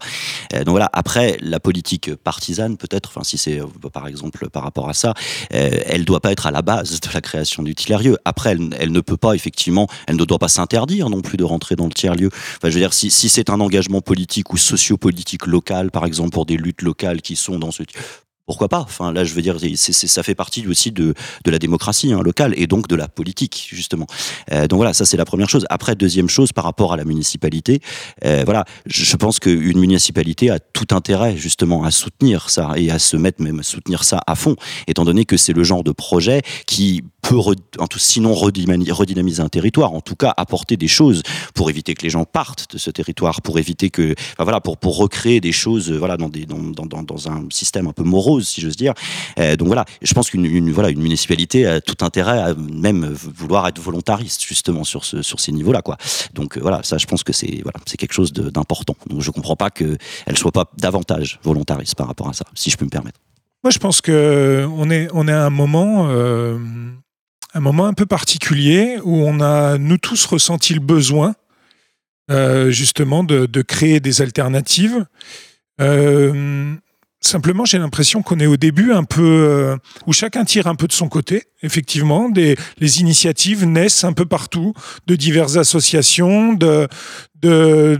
Euh, donc voilà. Après, la politique partisane, peut-être, enfin, si c'est euh, par exemple par rapport à ça, euh, elle doit pas être à la base de la création du tiers-lieu. Après, elle, ne peut pas effectivement, elle ne doit pas s'interdire non plus de rentrer dans le tiers-lieu. Enfin, je dire, si, c'est un engagement politique ou sociopolitique local, par exemple, pour des luttes locales qui sont dans ce pourquoi pas? Là, je veux dire, ça fait partie aussi de, la démocratie hein, locale et donc de la politique, justement. Euh, donc voilà, ça c'est la première chose. Après, deuxième chose, par rapport à la municipalité, euh, voilà, je pense qu'une municipalité a tout intérêt justement à soutenir ça et à se mettre même à soutenir ça à fond, étant donné que c'est le genre de projet qui peut, en tout, sinon redynamiser un territoire, en tout cas apporter des choses pour éviter que les gens partent de ce territoire, pour éviter que, voilà, pour, pour recréer des choses, voilà, dans, des, dans, dans, dans un système un peu morose, si j'ose dire. donc voilà, je pense qu'une voilà, une municipalité a tout intérêt à même vouloir être volontariste justement sur, ce, sur ces niveaux-là. Quoi. Donc voilà, ça je pense que c'est voilà, c'est quelque chose d'important. Donc je comprends pas qu'elle soit pas davantage volontariste par rapport à ça, si je peux me permettre. Moi je pense que on est, on est à un moment... Euh, un moment un peu particulier où on a, nous tous, ressenti le besoin euh, justement de, de, créer des alternatives. Euh, Simplement, j'ai l'impression qu'on est au début un peu euh, où chacun tire un peu de son côté. Effectivement, des, les initiatives naissent un peu partout, de diverses associations, de, de,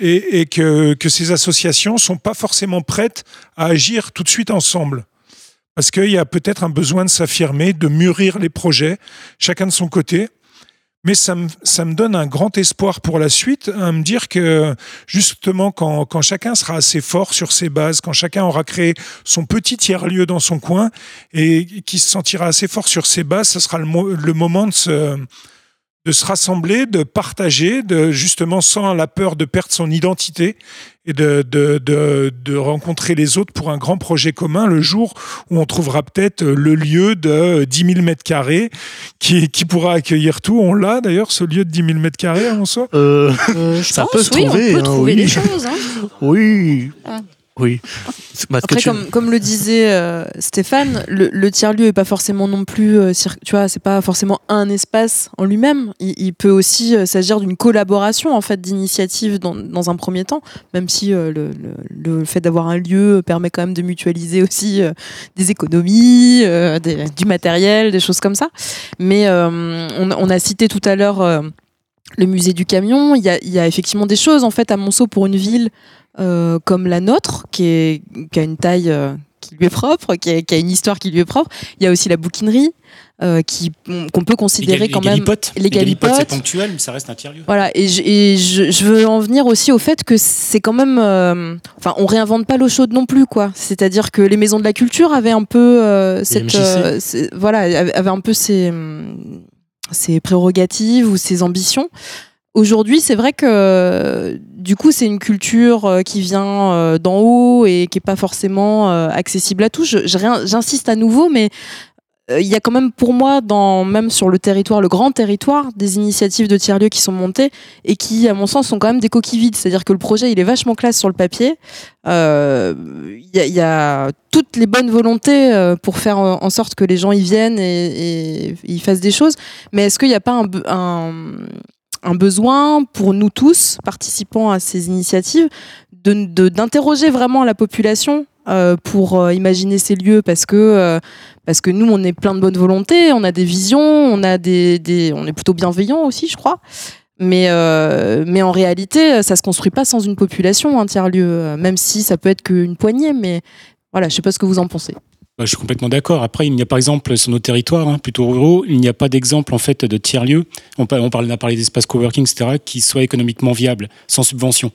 et que, que, ces associations sont pas forcément prêtes à agir tout de suite ensemble. Parce qu'il y a peut-être un besoin de s'affirmer, de mûrir les projets, chacun de son côté. Mais ça me, ça me donne un grand espoir pour la suite, à me dire que justement, quand, quand chacun sera assez fort sur ses bases, quand chacun aura créé son petit tiers-lieu dans son coin et qui se sentira assez fort sur ses bases, ce sera le, le moment de se, de se rassembler, de partager, de justement sans la peur de perdre son identité et de, de, de, de, rencontrer les autres pour un grand projet commun le jour où on trouvera peut-être le lieu de 10 000 mètres carrés qui, qui pourra accueillir tout. On l'a d'ailleurs, ce lieu de 10 000 mètres carrés à soi euh, euh, Ça peut se oui, trouver. On peut hein, trouver oui. des choses. Hein. Oui. Ah. Oui. Après, comme, comme, le disait euh, Stéphane, le, le tiers-lieu est pas forcément non plus, euh, tu vois, c'est pas forcément un espace en lui-même. Il, il, peut aussi euh, s'agir d'une collaboration en fait d'initiatives dans, dans, un premier temps, même si le, le, le, fait d'avoir un lieu permet quand même de mutualiser aussi des économies, des, du matériel, des choses comme ça. Mais on, on, a cité tout à l'heure le musée du camion. Il y, a, il y a effectivement des choses en fait à Monceau pour une ville euh, comme la nôtre, qui, est, qui a une taille euh, qui lui est propre, qui a, qui a, une histoire qui lui est propre. Il y a aussi la bouquinerie. Euh, qui qu'on peut considérer les, quand les même galipotes. les galipotes, c'est ponctuel mais ça reste un tiers-lieu voilà et, je, et je, je, veux en venir aussi au fait que c'est quand même euh, enfin on réinvente pas l'eau chaude non plus quoi c'est-à-dire que les maisons de la culture avaient un peu euh, cette voilà avaient un peu ces ses prérogatives ou ses ambitions Aujourd'hui, c'est vrai que du coup, c'est une culture euh, qui vient euh, d'en haut et qui est pas forcément euh, accessible à tous. J'insiste à nouveau, mais il y a quand même pour moi, dans, même sur le territoire, le grand territoire, des initiatives de tiers-lieux qui sont montées et qui, à mon sens, sont quand même des coquilles vides. C'est-à-dire que le projet, il est vachement classe sur le papier. Il euh, y, a, y, a toutes les bonnes volontés pour faire en sorte que les gens y viennent et, et y fassent des choses. Mais est-ce qu'il n'y a pas un, un un besoin pour nous tous, participants à ces initiatives, d'interroger de, vraiment la population euh, pour euh, imaginer ces lieux parce que euh, parce que nous on est plein de bonne volonté, on a des visions, on a des, on est plutôt bienveillant aussi, je crois. Mais mais en réalité, ça se construit pas sans une population un tiers lieu, même si ça peut être qu'une poignée. Mais voilà, je sais pas ce que vous en pensez. Je suis complètement d'accord. Après, il n'y a par exemple sur nos territoires, hein, plutôt ruraux, il n'y a pas d'exemple en fait de tiers lieux. On, on, parle, on a parlé d'espaces coworking, etc., qui soient économiquement viables, sans subvention.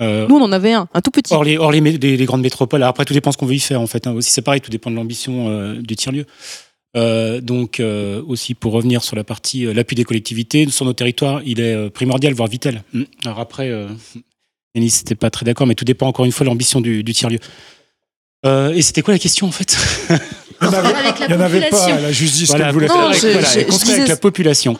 Euh, Nous, on en avait un, un tout petit. Hors les, hors les, les, les grandes métropoles. Alors après, tout dépend ce qu'on veut y faire en fait. Hein. Aussi, c'est pareil, tout dépend de l'ambition euh, du tiers lieu. Euh, donc aussi pour revenir sur la partie l'appui des collectivités sur nos territoires, il est primordial, voire vital. Alors après, Denis n'était pas très d'accord, mais tout dépend encore une fois de l'ambition du, du tiers lieu. Euh, et c'était quoi la question en fait? Il n'y en, avait, avait pas à la justice voilà, qu'elle voulait non, faire. Je, voilà, je, je avec la population.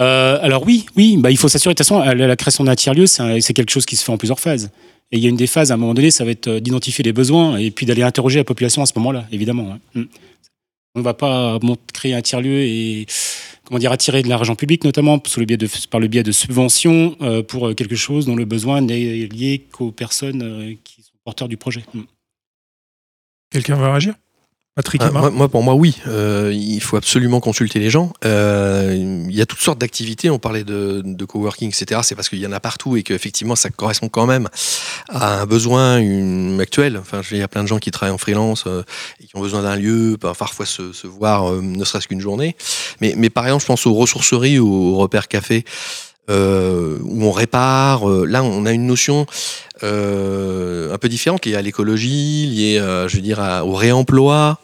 Euh, alors oui, oui, bah, il faut s'assurer. De toute façon, la, la création d'un tiers-lieu, c'est quelque chose qui se fait en plusieurs phases. Et il y a une des phases, à un moment donné, ça va être d'identifier les besoins et puis d'aller interroger la population à ce moment-là, évidemment. Hein. On ne va pas créer un tiers-lieu et comment dire attirer de l'argent public, notamment sous le biais de, par le biais de subventions euh, pour quelque chose dont le besoin n'est lié qu'aux personnes euh, qui sont porteurs du projet. Quelqu'un veut réagir? Patrick ah, moi, moi, pour moi, oui. Euh, il faut absolument consulter les gens. Euh, il y a toutes sortes d'activités. On parlait de, de coworking, etc. C'est parce qu'il y en a partout et qu'effectivement, ça correspond quand même à un besoin une, actuel. Enfin, il y a plein de gens qui travaillent en freelance euh, et qui ont besoin d'un lieu, parfois se, se voir, ne serait-ce qu'une journée. Mais, mais par exemple, je pense aux ressourceries ou aux repères café. Euh, où on répare. là, on a une notion euh, un peu différente liée à l'écologie, liée, euh, je veux dire, au réemploi.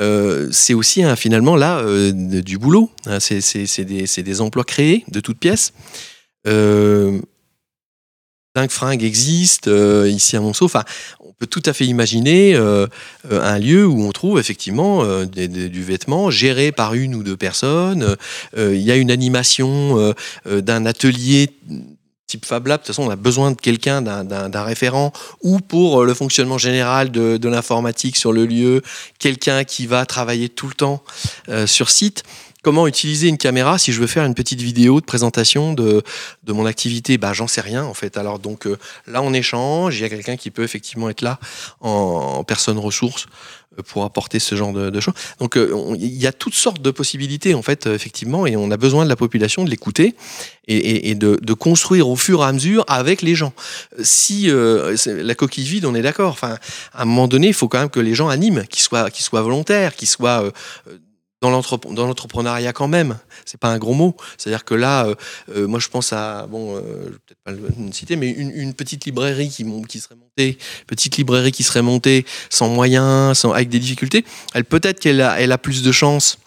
euh, c'est aussi hein, finalement là euh, du boulot. Hein, c'est des, des emplois créés de toutes pièces. Dingue Fringue existe euh, ici à Monceau. Enfin, on peut tout à fait imaginer euh, euh, un lieu où on trouve effectivement du vêtement géré par une ou deux personnes. Il y a une animation d'un atelier type Fab Lab. De toute façon, on a besoin de quelqu'un, d'un- référent, ou pour le fonctionnement général de, l'informatique sur le lieu, quelqu'un qui va travailler tout le temps sur site. Comment utiliser une caméra si je veux faire une petite vidéo de présentation de, de mon activité? Bah, J'en sais rien en fait. Alors donc euh, là on échange, il y a quelqu'un qui peut effectivement être là en, personne ressource euh, pour apporter ce genre de, choses. Donc euh, il y a toutes sortes de possibilités en fait effectivement et on a besoin de la population de l'écouter et, de, construire au fur et à mesure avec les gens. Si la coquille vide, on est d'accord. Enfin, à un moment donné, il faut quand même que les gens animent, qu'ils soient, qu'ils soient volontaires, qu'ils soient dans l'entrep- dans l'entrepreneuriat quand même. C'est pas un gros mot. C'est-à-dire que là, euh, euh, moi je pense à bon, euh, peut-être pas le citer, mais une, petite librairie qui, qui serait montée, petite librairie qui serait montée sans moyens, sans, avec des difficultés. Elle peut-être qu'elle a, a plus de chances.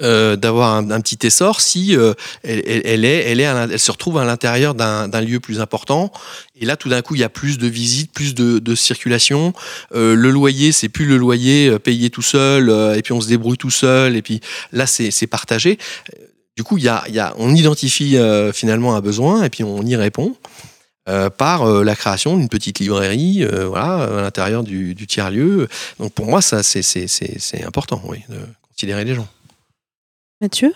Euh, d'avoir un, petit essor si euh, elle, est, elle, est elle se retrouve à l'intérieur d'un lieu plus important et là tout d'un coup il y a plus de visites plus de, circulation Euh, le loyer c'est plus le loyer payé tout seul et puis on se débrouille tout seul et puis là c'est partagé du coup y a, y a, on identifie finalement un besoin et puis on y répond par la création d'une petite librairie voilà, à l'intérieur du, tiers-lieu. Donc pour moi, ça, c'est important, oui, de considérer les gens. Mathieu?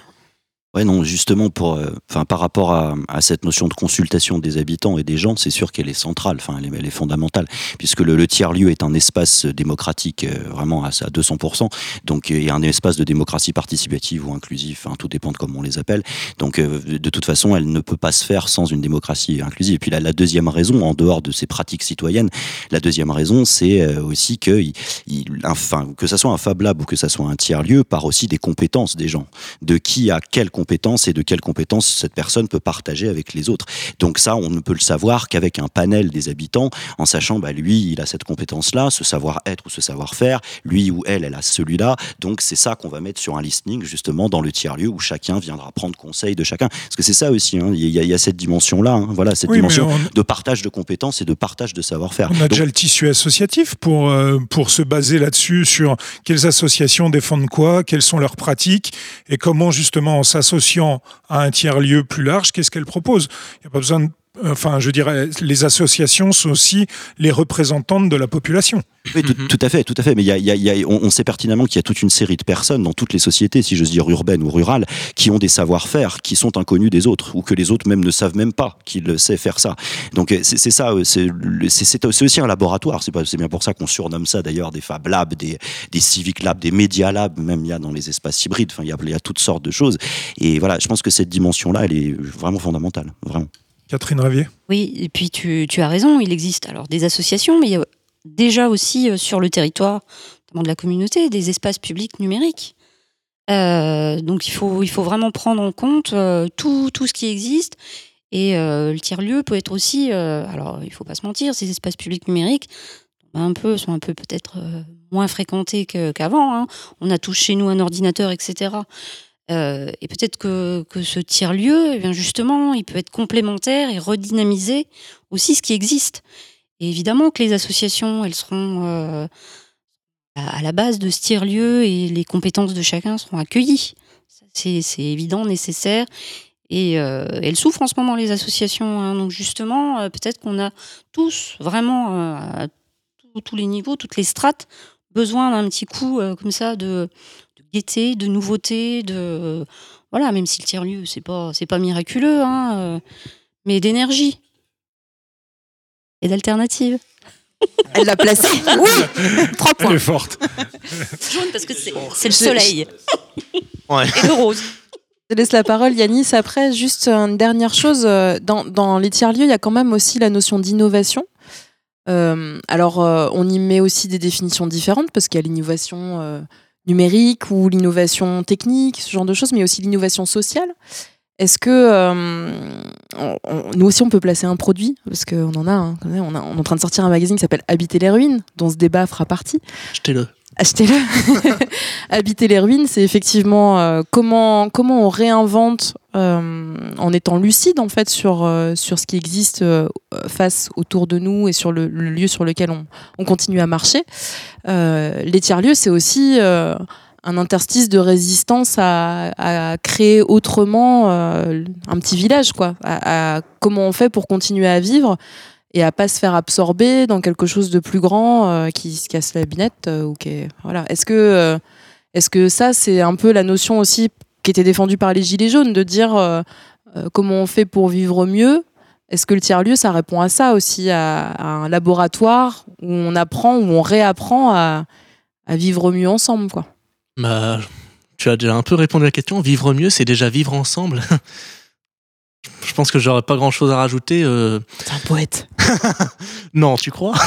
Ouais, non, justement, pour, euh, par rapport à, cette notion de consultation des habitants et des gens, c'est sûr qu'elle est centrale, enfin, elle est, fondamentale, puisque le, tiers-lieu est un espace démocratique euh, vraiment à, à 200%, donc, euh, et un espace de démocratie participative ou inclusive, enfin, tout dépend de comment on les appelle. Donc, euh, de toute façon, elle ne peut pas se faire sans une démocratie inclusive. Et puis, la, la deuxième raison, en dehors de ces pratiques citoyennes, la deuxième raison, c'est aussi que, il, il- que ça soit un Fab Lab ou que ça soit un tiers-lieu, part aussi des compétences des gens de qui a quelles compétences et de quelles compétences cette personne peut partager avec les autres. Donc ça, on ne peut le savoir qu'avec un panel des habitants, en sachant, bah, lui, il a cette compétence-là, ce savoir-être ou ce savoir-faire, lui ou elle, elle a celui-là. Donc c'est ça qu'on va mettre sur un listening, justement, dans le tiers-lieu, où chacun viendra prendre conseil de chacun. Parce que c'est ça aussi, hein, il y, a- il y a cette dimension-là, hein, voilà, cette Oui, dimension on- de partage de compétences et de partage de savoir-faire. On a Donc, déjà le tissu associatif pour, euh, pour se baser là-dessus sur quelles associations défendent quoi, quelles sont leurs pratiques et comment justement en s'associant à un tiers-lieu plus large, qu'est-ce qu'elles proposent. Il n'y a pas besoin de... Enfin, je dirais, les associations sont aussi les représentantes de la population. Oui, tout, Mhm. tout à fait, tout à fait. Mais il y a, il y a- il y a- on, on sait pertinemment qu'il y a toute une série de personnes dans toutes les sociétés, si j'ose dire urbaines ou rurales, qui ont des savoir-faire qui sont inconnus des autres, ou que les autres même ne savent même pas qu'ils savent faire ça. Donc euh, c'est ça, euh, c'est aussi un laboratoire. C'est bien pour ça qu'on surnomme ça d'ailleurs des Fab Labs, des, des Civic Labs, des Media Labs, même il y a dans les espaces hybrides. Enfin, il y a, il y a toutes sortes de choses. Et voilà, je pense que cette dimension-là, elle est vraiment fondamentale, vraiment. Catherine Ravier Oui, et puis tu, as raison, il existe alors des associations, mais il y a déjà aussi euh, sur le territoire, de la communauté, des espaces publics numériques. Euh, donc il faut, il faut vraiment prendre en compte euh, tout, tout ce qui existe. Et le tiers-lieu peut être aussi, alors il faut pas se mentir, ces espaces publics numériques un peu, sont un peu peut-être moins fréquentés que- qu'avant. hein. On a tous chez nous un ordinateur, etc. Euh, et peut-être que, ce tiers-lieu, eh justement, il peut être complémentaire et redynamiser aussi ce qui existe. Évidemment que les associations, elles seront euh, à la base de ce tiers-lieu et les compétences de chacun seront accueillies. C'est évident, nécessaire. Et euh, elles souffrent en ce moment, les associations. hein. Donc justement, peut-être qu'on a tous, vraiment, à tous- les niveaux, toutes les strates, besoin d'un petit coup comme ça de gaieté, de nouveauté, de voilà, même si le tiers lieu c'est pas c'est pas miraculeux, hein, euh, mais d'énergie et d'alternative. Elle l'a placé. Oui Trois Elle points. est forte. Jaune parce que c'est c'est le soleil Ouais. et le rose. Je laisse la parole, Yanis. Après, juste une dernière chose. euh, Dans, dans les tiers-lieux, il y a quand même aussi la notion d'innovation. Euh, alors, euh, on y met aussi des définitions différentes parce qu'il y a l'innovation euh, numérique ou l'innovation technique, ce genre de choses, mais aussi l'innovation sociale. Est-ce que euh, nous aussi on peut placer un produit? Parce qu'on en a, hein, on on est en train de sortir un magazine qui s'appelle Habiter les ruines, dont ce débat fera partie. Jetez-le. Achetez-le. Habiter les ruines, c'est effectivement euh, comment, comment on réinvente euh, en étant lucide en fait sur, euh, sur ce qui existe euh, face autour de nous et sur le, le lieu sur lequel on, on continue à marcher. Euh, les tiers-lieux, c'est aussi euh, un interstice de résistance à, à créer autrement un petit village, quoi. À, à comment on fait pour continuer à vivre et à pas se faire absorber dans quelque chose de plus grand euh, qui se casse la binette euh, ou qui est- voilà. Est-ce que euh, est-ce que ça c'est un peu la notion aussi qui était défendue par les gilets jaunes de dire euh, euh, comment on fait pour vivre mieux? Est-ce que le tiers lieu ça répond à ça aussi à, à un laboratoire où on apprend où on réapprend à, à vivre mieux ensemble quoi? Bah, tu as déjà un peu répondu à la question. Vivre mieux, c'est déjà vivre ensemble. Je pense que j'aurais pas grand chose à rajouter. euh, C'est un poète. Non, tu crois?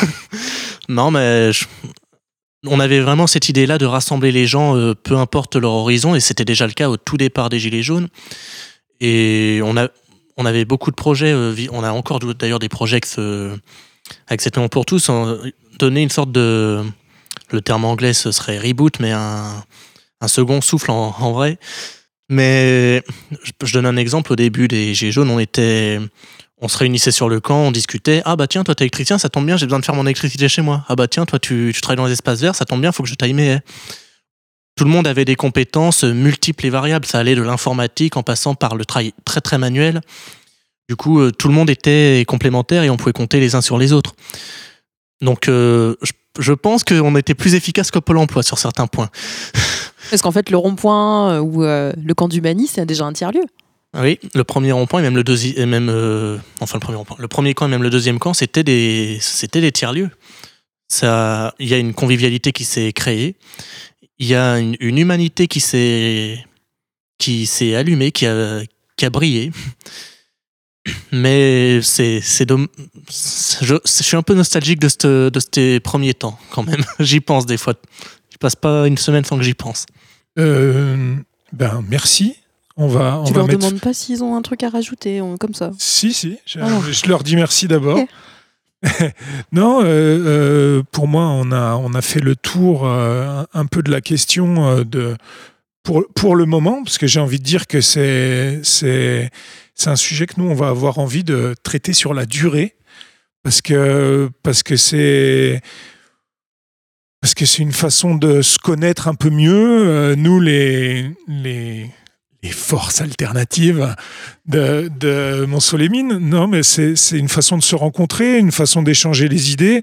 Non, mais on avait vraiment cette idée-là de rassembler les gens, euh, peu importe leur horizon, et c'était déjà le cas au tout départ des Gilets jaunes. Et on, a, on avait beaucoup de projets, euh, on a encore d'ailleurs des projets cette maison pour tous, on- donner une sorte de... Le terme anglais, ce serait reboot, mais un, second souffle en, vrai. Mais je donne un exemple, au début des Gilets jaunes, on était on se réunissait sur le camp, on discutait. Ah bah tiens, toi t'es électricien, ça tombe bien, j'ai besoin de faire mon électricité chez moi. Ah bah tiens, toi tu, tu travailles dans les espaces verts, ça tombe bien, faut que je taille mes. Tout le monde avait des compétences multiples et variables. Ça allait de l'informatique en passant par le travail très très manuel. Du coup, euh, tout le monde était complémentaire et on pouvait compter les uns sur les autres. Donc, euh, je, pense qu'on était plus efficace que Pôle emploi sur certains points. Parce qu'en fait le rond-point euh, ou le camp du Mani c'est déjà un tiers lieu. Ah Oui, le premier rond-point et même le deuxième, même euh, enfin le premier rond-point, le premier camp et même le deuxième camp, c'était des, c'était des tiers-lieux. Ça, il y a une convivialité qui s'est créée, il y a une, humanité qui s'est, qui s'est allumée, qui a, qui a brillé. Mais c'est, c'est je, suis un peu nostalgique de, cette, de ces premiers temps quand même. J'y pense des fois. Je passe pas une semaine sans que j'y pense. Euh, ben, merci. On va, on tu va leur mettre... demandes pas s'ils ont un truc à rajouter on- comme ça. Si, si. Je, Ah. je leur dis merci d'abord. Non, euh, euh, pour moi, on a, on a fait le tour euh, un peu de la question de, pour, pour le moment, parce que j'ai envie de dire que c'est, c'est, c'est un sujet que nous, on va avoir envie de traiter sur la durée, parce que, parce que c'est. Parce que c'est une façon de se connaître un peu mieux. Nous, les, les, les forces alternatives de, de Montsolémine. Non, mais c'est une façon de se rencontrer, une façon d'échanger les idées.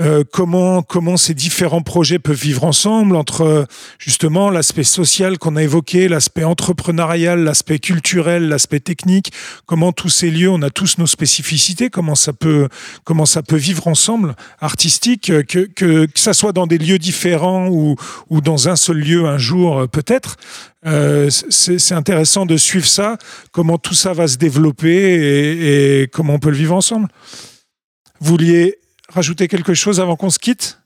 Euh, comment, comment ces différents projets peuvent vivre ensemble entre justement l'aspect social qu'on a évoqué, l'aspect entrepreneurial, l'aspect culturel, l'aspect technique, comment tous ces lieux, on a tous nos spécificités, comment ça peut, comment ça peut vivre ensemble, artistique, que, que, que ça soit dans des lieux différents ou, ou dans un seul lieu un jour euh, peut-être? Euh, c'est intéressant de suivre ça, comment tout ça va se développer et, et comment on peut le vivre ensemble. Vous vouliez rajouter quelque chose avant qu'on se quitte?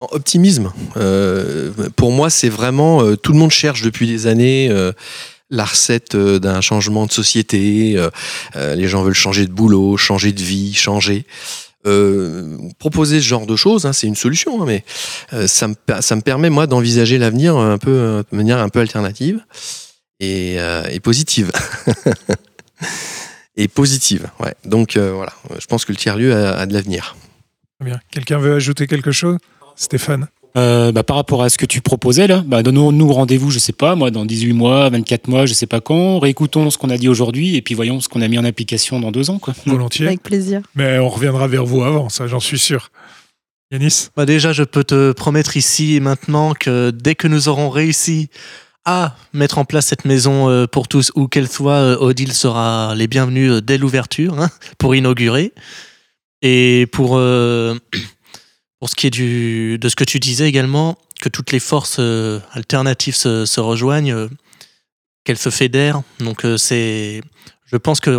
Optimisme. Euh, pour moi, c'est vraiment euh, tout le monde cherche depuis des années euh, la recette d'un changement de société. les gens veulent changer de boulot, changer de vie, changer. Proposer ce genre de choses, hein, c'est une solution, hein, mais ça, me, ça me permet moi d'envisager l'avenir un peu de manière un peu alternative et, positive. et positive, ouais. Donc voilà, je pense que le tiers lieu a de l'avenir. Très bien. Quelqu'un veut ajouter quelque chose? Stéphane? Euh, bah, par rapport à ce que tu proposais là, bah, donnons-nous rendez-vous, je sais pas, moi, dans 18 mois, 24 mois, je sais pas quand. Réécoutons ce qu'on a dit aujourd'hui et puis voyons ce qu'on a mis en application dans deux ans. Quoi. Volontiers. Avec plaisir. Mais on reviendra vers vous avant, ça j'en suis sûr. Yanis? Bah déjà, je peux te promettre ici et maintenant que dès que nous aurons réussi à mettre en place cette maison euh, pour tous, où qu'elle soit, euh, Odile sera les bienvenus dès l'ouverture hein, pour inaugurer. Et pour, euh, pour ce qui est du, de ce que tu disais également, que toutes les forces euh, alternatives se, rejoignent, euh, qu'elles se fédèrent. Donc c'est, je pense que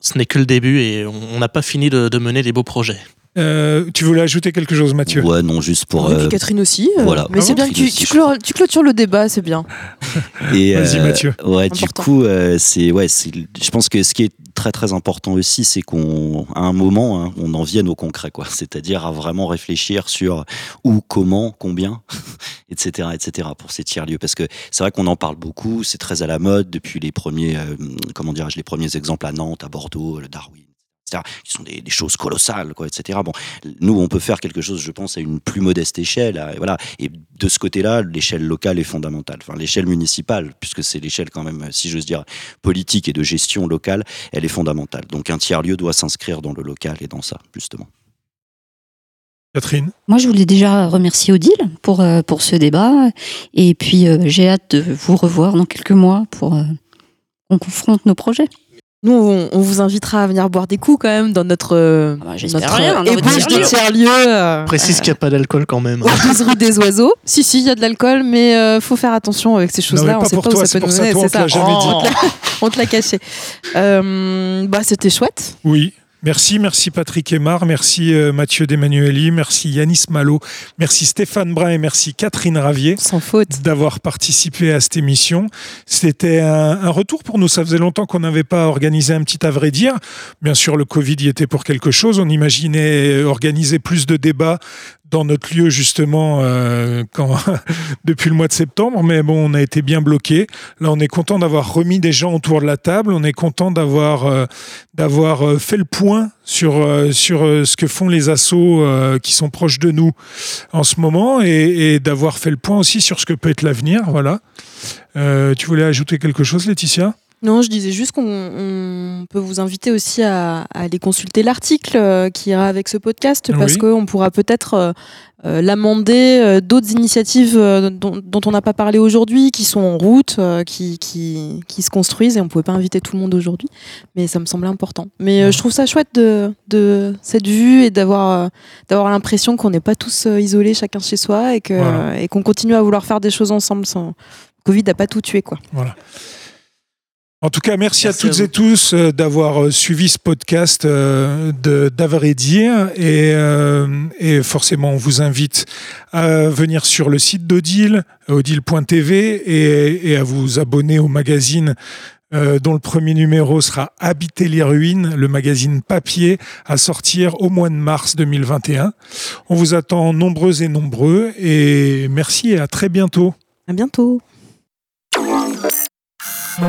ce n'est que le début et on n'a pas fini de mener des beaux projets. Euh, tu voulais ajouter quelque chose, Mathieu? Ouais, non, juste pour. Et puis euh, Catherine aussi. euh, voilà. Mais c'est bien que tu, clôtures le débat, c'est bien. Et, Vas-y, Mathieu. Ouais, du Important. coup, euh, c'est ouais, c'est. Je pense que ce qui est très très important aussi, c'est qu'on, à un moment, hein, on en vienne au concret, quoi. C'est-à-dire à vraiment réfléchir sur où, comment, combien, etc., etc. pour ces tiers lieux, parce que c'est vrai qu'on en parle beaucoup, c'est très à la mode depuis les premiers, euh, comment dirais-je, les premiers exemples à Nantes, à Bordeaux, le Darwin. Etc., qui sont des, des choses colossales, quoi, etc. Bon, nous, on peut faire quelque chose, je pense, à une plus modeste échelle. à- voilà. Et de ce côté-là, l'échelle locale est fondamentale. Enfin, l'échelle municipale, puisque c'est l'échelle quand même, si j'ose dire, politique et de gestion locale, elle est fondamentale. Donc un tiers-lieu doit s'inscrire dans le local et dans ça, justement. Catherine? Moi, je voulais déjà remercier Odile pour, euh, pour ce débat. Et puis, euh, j'ai hâte de vous revoir dans quelques mois pour euh, qu'on confronte nos projets. Nous, on, on vous invitera à venir boire des coups quand même dans notre, euh, Ah bah, notre rien, dans votre ébauche de tiers-lieu. euh, Précise qu'il n'y a pas d'alcool quand même. aux 12 rue des Oiseaux. Si, si, il y a de l'alcool, mais euh, faut faire attention avec ces choses-là. on sait pour pas toi, où ça peut nous ça, mener. c'est te l'a jamais Oh, dit. On te l'a caché. Euh, bah, c'était chouette. Oui. Merci, merci Patrick Aymar, merci euh, Mathieu Demmanueli, merci Yanis Malo, merci Stéphane Brun et merci Catherine Ravier Sans faute. d'avoir participé à cette émission. C'était un, un retour pour nous. Ça faisait longtemps qu'on n'avait pas organisé un petit à vrai dire. Bien sûr, le Covid y était pour quelque chose. On imaginait organiser plus de débats dans notre lieu justement euh, quand, depuis le mois de septembre, mais bon, on a été bien bloqué. Là, on est content d'avoir remis des gens autour de la table. On est content d'avoir euh, euh, fait le point sur sur ce que font les assos qui sont proches de nous en ce moment et, et d'avoir fait le point aussi sur ce que peut être l'avenir. Voilà. Tu voulais ajouter quelque chose, Laetitia? Non, je disais juste qu'on on peut vous inviter aussi à, à aller consulter l'article euh, qui ira avec ce podcast parce Oui. qu'on pourra peut-être euh, euh, l'amender euh, d'autres initiatives euh, dont, dont on n'a pas parlé aujourd'hui, qui sont en route, qui, qui, qui se construisent et on ne pouvait pas inviter tout le monde aujourd'hui, mais ça me semblait important. Mais Ouais. je trouve ça chouette de, de cette vue et d'avoir d'avoir l'impression qu'on n'est pas tous isolés chacun chez soi et que Voilà. et qu'on continue à vouloir faire des choses ensemble sans Covid n'a pas tout tué quoi. Voilà. En tout cas, merci, Merci à toutes et tous euh, d'avoir euh, suivi ce podcast euh, dire et, euh, et forcément on vous invite à venir sur le site d'Odile, odile.tv et, et à vous abonner au magazine euh, dont le premier numéro sera Habiter les ruines, le magazine papier à sortir au mois de mars 2021. On vous attend nombreux et nombreux et merci et à très bientôt. À bientôt. あ